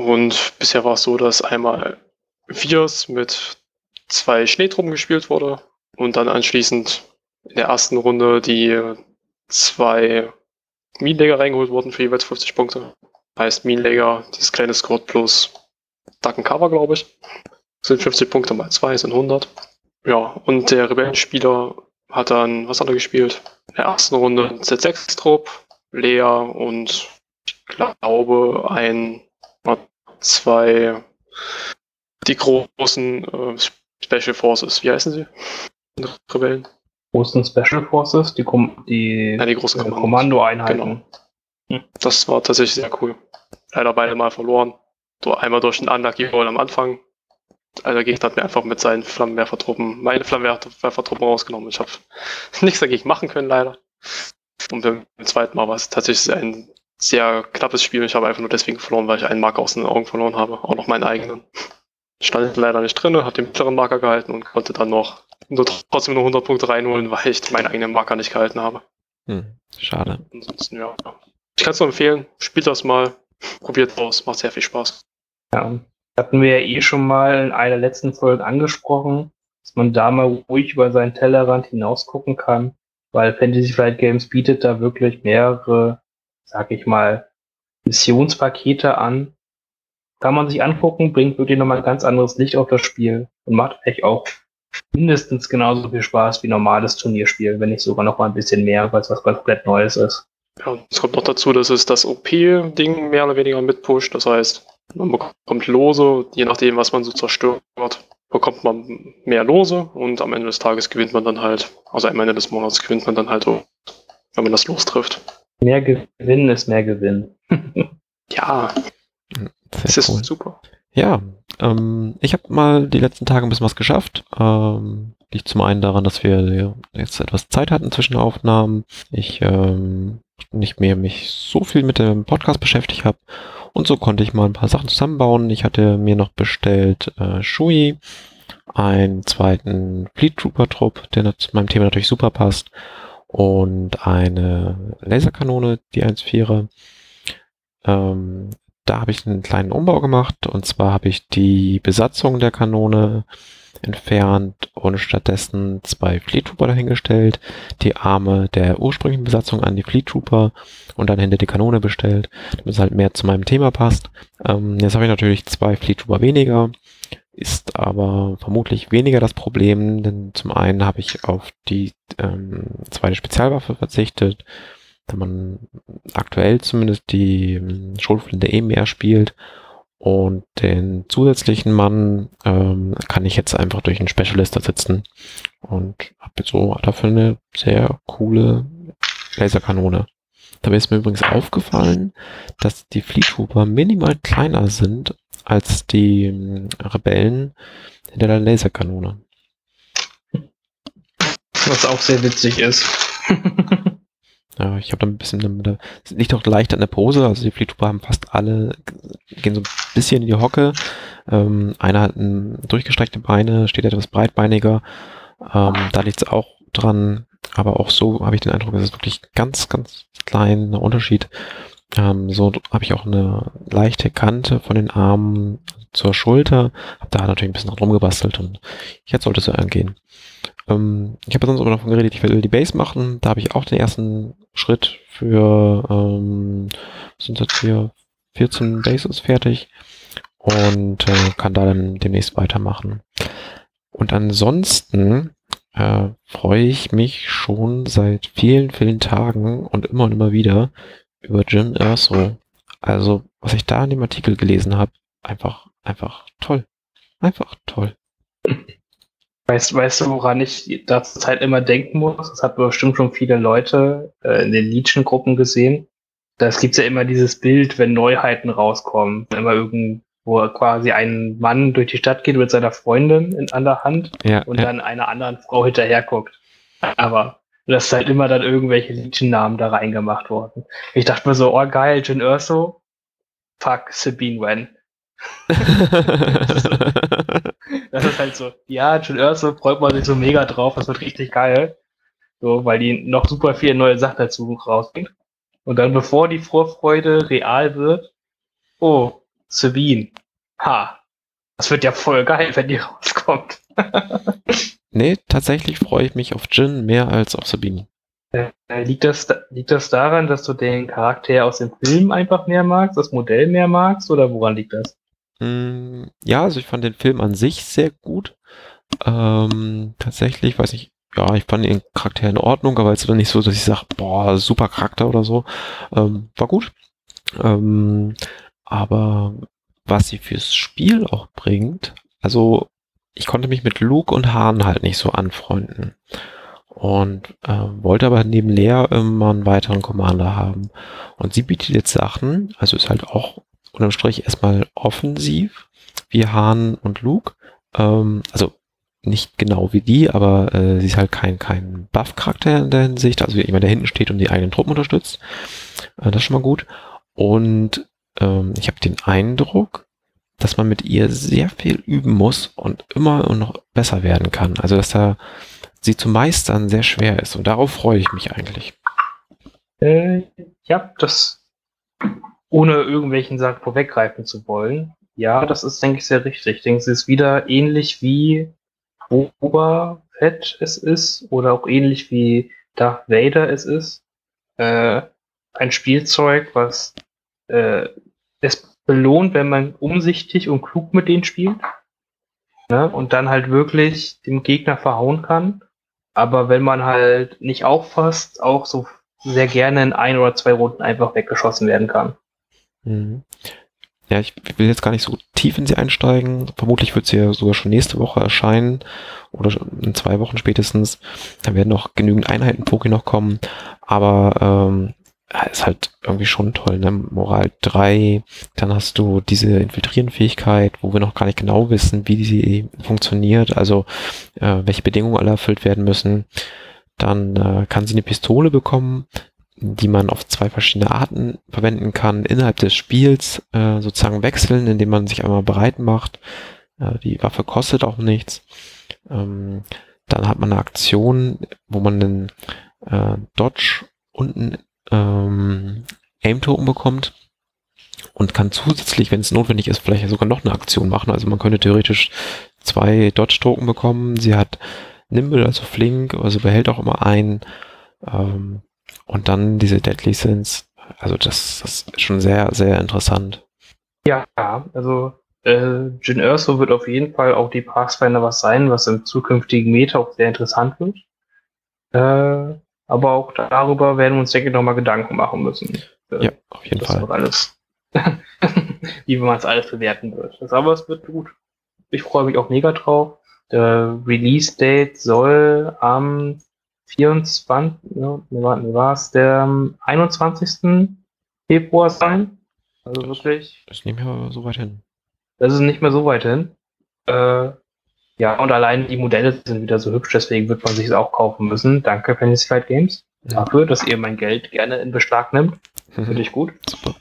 Und bisher war es so, dass einmal Viers mit zwei Schneetruppen gespielt wurde und dann anschließend in der ersten Runde die zwei Minenleger reingeholt wurden für jeweils 50 Punkte. Heißt Minenleger, dieses kleine Squad plus Duck and Cover, glaube ich. Sind 50 Punkte mal 2, sind 100. Ja, und der Rebellenspieler hat dann, was hat er gespielt? In der ersten Runde Z6-Trupp, Lea und ich glaube ein, zwei, die großen äh, Special Forces, wie heißen sie? Rebellen? Großen Special Forces, die, Kom die, ja, die großen äh, Kommandoeinheiten. Genau. Hm. Das war tatsächlich sehr cool. Leider beide mal verloren. So einmal durch den Unlucky Roll am Anfang. Also der Gegner hat mir einfach mit seinen Flammenwerfertruppen meine Flammenwerfertruppen rausgenommen. Ich habe *laughs* nichts dagegen machen können, leider. Und beim zweiten Mal war es tatsächlich ein sehr knappes Spiel. Ich habe einfach nur deswegen verloren, weil ich einen Marker aus den Augen verloren habe. Auch noch meinen eigenen. Stand leider nicht drin, hat den mittleren Marker gehalten und konnte dann noch nur trotzdem nur 100 Punkte reinholen, weil ich meinen eigenen Marker nicht gehalten habe. Hm, schade. Ansonsten, ja. Ich kann es nur empfehlen. Spielt das mal. Probiert aus. Macht sehr viel Spaß. Ja. Hatten wir ja eh schon mal in einer letzten Folge angesprochen, dass man da mal ruhig über seinen Tellerrand hinausgucken kann, weil Fantasy Flight Games bietet da wirklich mehrere, sag ich mal, Missionspakete an. Kann man sich angucken, bringt wirklich nochmal ein ganz anderes Licht auf das Spiel und macht echt auch mindestens genauso viel Spaß wie normales Turnierspiel, wenn nicht sogar noch mal ein bisschen mehr, weil es was komplett Neues ist. Ja, es kommt noch dazu, dass es das OP-Ding mehr oder weniger mitpusht. Das heißt, man bekommt Lose, je nachdem, was man so zerstört, bekommt man mehr Lose und am Ende des Tages gewinnt man dann halt, also am Ende des Monats gewinnt man dann halt, wenn man das Los trifft. Mehr Gewinn ist mehr Gewinn. *laughs* ja, das ist cool. super. Ja, ähm, ich habe mal die letzten Tage ein bisschen was geschafft. Ähm, liegt zum einen daran, dass wir jetzt etwas Zeit hatten zwischen Aufnahmen. Ich ähm, nicht mehr mich so viel mit dem Podcast beschäftigt habe und so konnte ich mal ein paar Sachen zusammenbauen. Ich hatte mir noch bestellt äh, Shui, einen zweiten Fleet Trooper Trupp, der zu meinem Thema natürlich super passt und eine Laserkanone, die 1.4er. Ähm, da habe ich einen kleinen Umbau gemacht und zwar habe ich die Besatzung der Kanone entfernt und stattdessen zwei Fleet Trooper dahingestellt, die Arme der ursprünglichen Besatzung an die Fleet Trooper und dann hinter die Kanone bestellt, damit es halt mehr zu meinem Thema passt. Ähm, jetzt habe ich natürlich zwei Fleet Trooper weniger, ist aber vermutlich weniger das Problem, denn zum einen habe ich auf die ähm, zweite Spezialwaffe verzichtet, da man aktuell zumindest die ähm, Schrotflinte eh mehr spielt und den zusätzlichen Mann ähm, kann ich jetzt einfach durch einen Specialist ersetzen und habe so dafür eine sehr coole Laserkanone. Dabei ist mir übrigens aufgefallen, dass die Fleet Trooper minimal kleiner sind als die ähm, Rebellen hinter der *laughs* Ja, ich habe da ein bisschen, da liegt auch leicht an der Pose, also die Fleetwooper haben fast alle, gehen so ein bisschen in die Hocke. Ähm, einer hat ein durchgestreckte Beine, steht etwas breitbeiniger. Ähm, da liegt es auch dran, aber auch so habe ich den Eindruck, es ist wirklich ganz, ganz kleiner Unterschied. Ähm, so habe ich auch eine leichte Kante von den Armen zur Schulter. Habe da natürlich ein bisschen rumgebastelt und jetzt sollte es so angehen. Ähm, ich habe sonst aber davon geredet, ich will die Base machen. Da habe ich auch den ersten Schritt für, ähm, sind jetzt hier 14 Bases fertig und äh, kann da dann demnächst weitermachen. Und ansonsten äh, freue ich mich schon seit vielen, vielen Tagen und immer und immer wieder über Jim Erso. Also, was ich da in dem Artikel gelesen habe, einfach, einfach toll. Einfach toll. Weißt, weißt du, woran ich da zur Zeit immer denken muss? Das hat bestimmt schon viele Leute äh, in den Legion-Gruppen gesehen. Das gibt's ja immer dieses Bild, wenn Neuheiten rauskommen. Immer irgendwo quasi ein Mann durch die Stadt geht mit seiner Freundin in, an der Hand ja, und ja. dann einer anderen Frau hinterher guckt. Aber das ist halt immer dann irgendwelche Legion-Namen da reingemacht worden. Ich dachte mir so, oh geil, Jin Urso, fuck Sabine Wen. *laughs* das ist halt so, ja, Jin Urso freut man sich so mega drauf, das wird richtig geil. So, weil die noch super viele neue Sachen dazu rausbringt. Und dann, bevor die Vorfreude real wird, oh, Sabine, ha, das wird ja voll geil, wenn die rauskommt. *laughs* nee, tatsächlich freue ich mich auf Jin mehr als auf Sabine. Äh, liegt, das, liegt das daran, dass du den Charakter aus dem Film einfach mehr magst, das Modell mehr magst, oder woran liegt das? Mm, ja, also ich fand den Film an sich sehr gut. Ähm, tatsächlich, weiß ich, ja, ich fand den Charakter in Ordnung, aber jetzt nicht so, dass ich sage, boah, super Charakter oder so. Ähm, war gut. Ähm, aber was sie fürs Spiel auch bringt, also ich konnte mich mit Luke und Hahn halt nicht so anfreunden. Und äh, wollte aber neben Lea immer einen weiteren Commander haben. Und sie bietet jetzt Sachen, also ist halt auch unterm Strich erstmal offensiv, wie Hahn und Luke. Ähm, also nicht genau wie die, aber äh, sie ist halt kein, kein Buff-Charakter in der Hinsicht, also jemand, der hinten steht und die eigenen Truppen unterstützt. Äh, das ist schon mal gut. Und ähm, ich habe den Eindruck, dass man mit ihr sehr viel üben muss und immer noch besser werden kann. Also dass da sie zu meistern sehr schwer ist und darauf freue ich mich eigentlich. Äh, ja, das ohne irgendwelchen Sachen vorweggreifen zu wollen. Ja, das ist, denke ich, sehr richtig. Ich denke, es ist wieder ähnlich wie Boba Fett es ist oder auch ähnlich wie Darth Vader es ist. Äh, ein Spielzeug, was äh, es belohnt, wenn man umsichtig und klug mit denen spielt. Ne? Und dann halt wirklich dem Gegner verhauen kann. Aber wenn man halt nicht aufpasst, auch so sehr gerne in ein oder zwei Runden einfach weggeschossen werden kann. Mhm. Ja, ich will jetzt gar nicht so tief in sie einsteigen. Vermutlich wird sie ja sogar schon nächste Woche erscheinen oder in zwei Wochen spätestens. Da werden noch genügend Einheiten Poké noch kommen. Aber ähm, ist halt irgendwie schon toll, ne? Moral 3, dann hast du diese Infiltrierenfähigkeit, wo wir noch gar nicht genau wissen, wie sie funktioniert, also äh, welche Bedingungen alle erfüllt werden müssen. Dann äh, kann sie eine Pistole bekommen, die man auf zwei verschiedene Arten verwenden kann, innerhalb des Spiels äh, sozusagen wechseln, indem man sich einmal bereit macht. Äh, die Waffe kostet auch nichts. Ähm, dann hat man eine Aktion, wo man den äh, Dodge unten ähm, Aim-Token bekommt und kann zusätzlich, wenn es notwendig ist, vielleicht sogar noch eine Aktion machen. Also man könnte theoretisch zwei Dodge-Token bekommen. Sie hat Nimble, also flink, also behält auch immer ein. Ähm, und dann diese Deadly Sins. Also das, das ist schon sehr, sehr interessant. Ja, also äh, Jin Erso wird auf jeden Fall auch die Pathfinder was sein, was im zukünftigen Meta auch sehr interessant wird. Äh, aber auch darüber werden wir uns, denke ich, nochmal Gedanken machen müssen. Ja, auf jeden Fall. Alles, *laughs* wie man es alles bewerten wird. Das, aber es wird gut. Ich freue mich auch mega drauf. Der Release-Date soll am 24, ne, war es der 21. Februar sein. Also wirklich. Das ist nicht mehr so weit hin. Das ist nicht mehr so weit hin. Äh, ja, und allein die Modelle sind wieder so hübsch, deswegen wird man sich es auch kaufen müssen. Danke, Fantasy Flight Games. dafür, dass ihr mein Geld gerne in Beschlag nimmt. Finde ich gut. Super.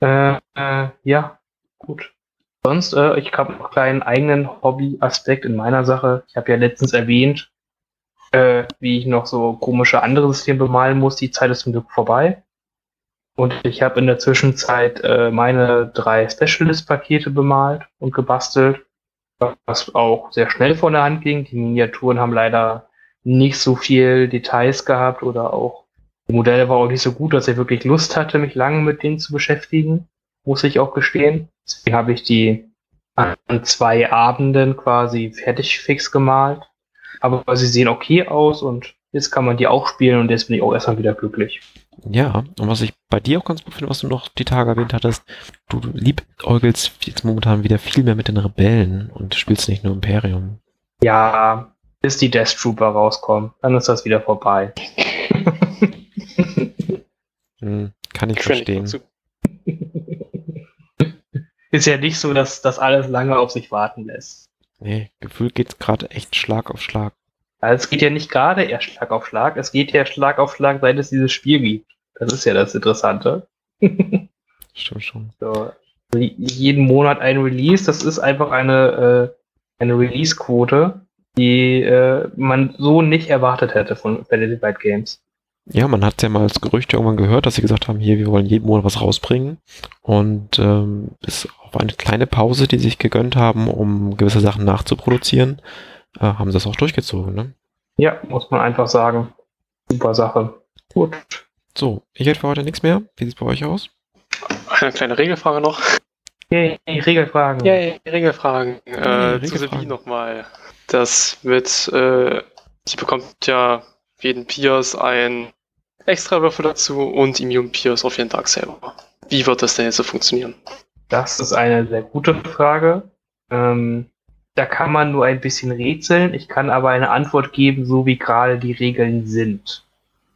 Äh, äh, ja, gut. Sonst, äh, ich habe noch einen kleinen eigenen Hobby-Aspekt in meiner Sache. Ich habe ja letztens erwähnt, äh, wie ich noch so komische andere Systeme bemalen muss. Die Zeit ist zum Glück vorbei. Und ich habe in der Zwischenzeit äh, meine drei Specialist-Pakete bemalt und gebastelt, was auch sehr schnell von der Hand ging. Die Miniaturen haben leider nicht so viel Details gehabt oder auch die Modelle war auch nicht so gut, dass ich wirklich Lust hatte, mich lange mit denen zu beschäftigen, muss ich auch gestehen. Deswegen habe ich die an zwei Abenden quasi fertig fix gemalt. Aber sie sehen okay aus und jetzt kann man die auch spielen und jetzt bin ich auch erstmal wieder glücklich. Ja, und was ich bei dir auch ganz gut finde, was du noch die Tage erwähnt hattest, du liebäugelst jetzt momentan wieder viel mehr mit den Rebellen und spielst nicht nur Imperium. Ja, bis die Death Trooper rauskommen, dann ist das wieder vorbei. *laughs* hm, kann ich, ich verstehen. *laughs* ist ja nicht so, dass das alles lange auf sich warten lässt. Nee, gefühlt geht es gerade echt Schlag auf Schlag. Also es geht ja nicht gerade erst Schlag auf Schlag, es geht ja Schlag auf Schlag, seit es dieses Spiel gibt. Das ist ja das Interessante. *laughs* Stimmt schon. So, jeden Monat ein Release, das ist einfach eine, äh, eine Release-Quote, die äh, man so nicht erwartet hätte von Fantasy Fight Games. Ja, man hat ja mal als Gerücht irgendwann gehört, dass sie gesagt haben, hier, wir wollen jeden Monat was rausbringen. Und ähm, bis auf eine kleine Pause, die sie sich gegönnt haben, um gewisse Sachen nachzuproduzieren, äh, haben sie das auch durchgezogen, ne? Ja, muss man einfach sagen. Super Sache. Gut. So, ich hätte für heute nichts mehr. Wie sieht es bei euch aus? Eine kleine Regelfrage noch. Yay, Regelfragen. Yay, Regelfragen. Äh, Regelfragen. Zu Sebi nochmal. Das mit, äh, sie bekommt ja jeden Pierce ein extra Würfel dazu und Immune Pierce auf jeden Tag selber. Wie wird das denn jetzt so funktionieren? Das ist eine sehr gute Frage. Ähm, da kann man nur ein bisschen rätseln. Ich kann aber eine Antwort geben, so wie gerade die Regeln sind.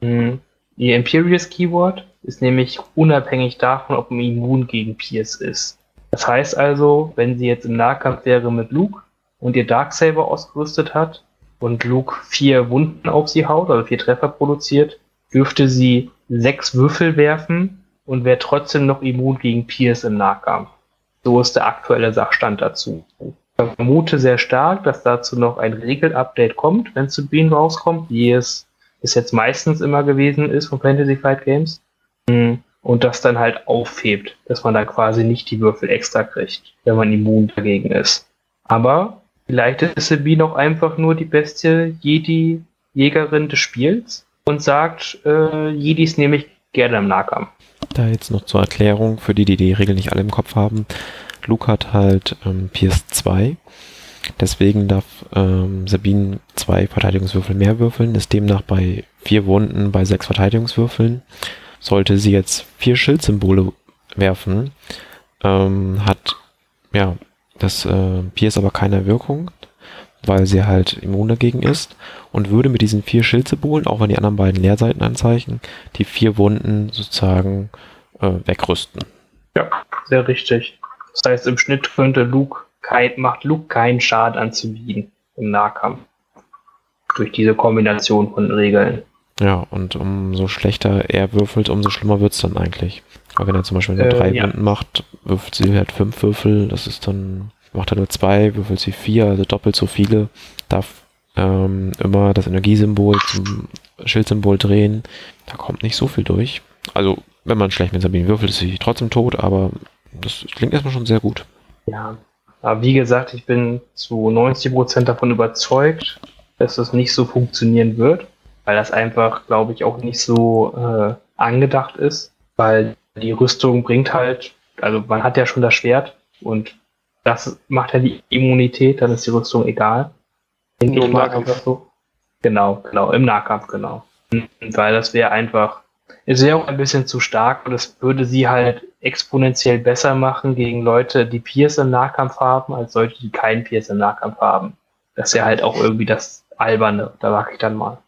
Hm. Ihr Imperious Keyword ist nämlich unabhängig davon, ob man immun gegen Pierce ist. Das heißt also, wenn sie jetzt im Nahkampf wäre mit Luke und ihr Darksaber ausgerüstet hat und Luke vier Wunden auf sie haut, also vier Treffer produziert, dürfte sie sechs Würfel werfen und wäre trotzdem noch immun gegen Pierce im Nahkampf. So ist der aktuelle Sachstand dazu. Ich vermute sehr stark, dass dazu noch ein Regelupdate kommt, wenn es zu Bean rauskommt, wie es bis jetzt meistens immer gewesen ist von Fantasy Fight Games. Hm. Und das dann halt aufhebt, dass man da quasi nicht die Würfel extra kriegt, wenn man immun dagegen ist. Aber vielleicht ist Sabine auch einfach nur die beste Jedi-Jägerin des Spiels und sagt, äh, Jedis nehme ich gerne im Nahkampf. Da jetzt noch zur Erklärung, für die, die die Regel nicht alle im Kopf haben. Luke hat halt ähm, PS2. Deswegen darf ähm, Sabine zwei Verteidigungswürfel mehr würfeln, ist demnach bei vier Wunden bei sechs Verteidigungswürfeln. Sollte sie jetzt vier Schildsymbole werfen, ähm, hat ja das äh, Pierce aber keine Wirkung, weil sie halt immun dagegen ist und würde mit diesen vier Schildsymbolen, auch wenn die anderen beiden Leerseiten anzeichen, die vier Wunden sozusagen äh, wegrüsten. Ja, sehr richtig. Das heißt, im Schnitt könnte Luke kein, macht Luke keinen Schaden an Zivilen im Nahkampf. Durch diese Kombination von Regeln. Ja, und umso schlechter er würfelt, umso schlimmer wird es dann eigentlich. Aber wenn er zum Beispiel nur äh, drei ja. Wunden macht, würfelt sie halt fünf Würfel, das ist dann, macht er nur zwei, würfelt sie vier, also doppelt so viele, darf ähm, immer das Energiesymbol zum Schildsymbol drehen. Da kommt nicht so viel durch. Also, wenn man schlecht mit Sabine würfelt, ist sie trotzdem tot, aber das klingt erstmal schon sehr gut. Ja, aber wie gesagt, ich bin zu 90% davon überzeugt, dass das nicht so funktionieren wird, weil das einfach, glaube ich, auch nicht so äh, angedacht ist, weil die Rüstung bringt halt, also man hat ja schon das Schwert und das macht ja die Immunität, dann ist die Rüstung egal. Denke ich mal einfach so. Genau, genau, im Nahkampf, genau. Weil das wäre einfach, es wäre auch ein bisschen zu stark und das würde sie halt exponentiell besser machen gegen Leute, die Pierce im Nahkampf haben, als Leute, die keinen Pierce im Nahkampf haben. Das ist ja halt auch irgendwie das Alberne, da mag ich dann mal.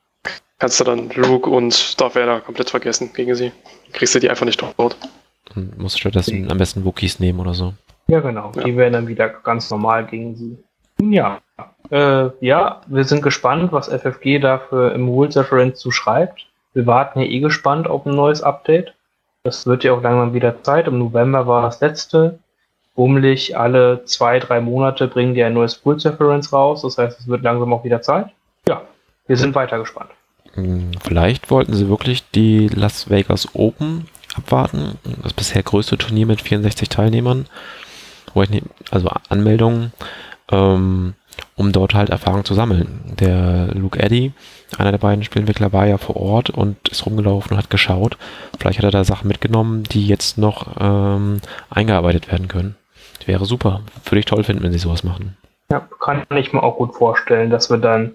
Kannst du dann Luke und Darth Vader komplett vergessen gegen sie. Kriegst du die einfach nicht dort. Und musst stattdessen am besten Wookies nehmen oder so. Ja, genau. Ja. Die werden dann wieder ganz normal gegen sie. Ja, äh, ja, wir sind gespannt, was FFG da für im Rules Reference zu schreibt. Wir warten ja eh gespannt auf ein neues Update. Das wird ja auch langsam wieder Zeit. Im November war das letzte. Bummelig alle zwei, drei Monate bringen die ein neues Pulse Reference raus. Das heißt, es wird langsam auch wieder Zeit. Ja, wir sind weiter gespannt. Hm, vielleicht wollten sie wirklich die Las Vegas Open abwarten. Das bisher größte Turnier mit 64 Teilnehmern. Also Anmeldungen. Ähm, um dort halt Erfahrung zu sammeln. Der Luke Eddy, einer der beiden Spielentwickler, war ja vor Ort und ist rumgelaufen und hat geschaut. Vielleicht hat er da Sachen mitgenommen, die jetzt noch ähm, eingearbeitet werden können. Das wäre super. Würde ich toll finden, wenn sie sowas machen. Ja, kann ich mir auch gut vorstellen, dass wir dann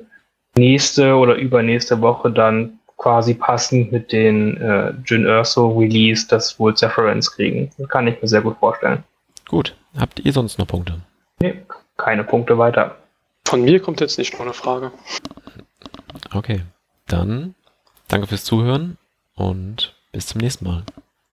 nächste oder übernächste Woche dann quasi passend mit den äh, Jin Urso Release das World Reference kriegen. Kann ich mir sehr gut vorstellen. Gut. Habt ihr sonst noch Punkte? Nee, keine Punkte weiter. Von mir kommt jetzt nicht noch eine Frage. Okay, dann danke fürs Zuhören und bis zum nächsten Mal.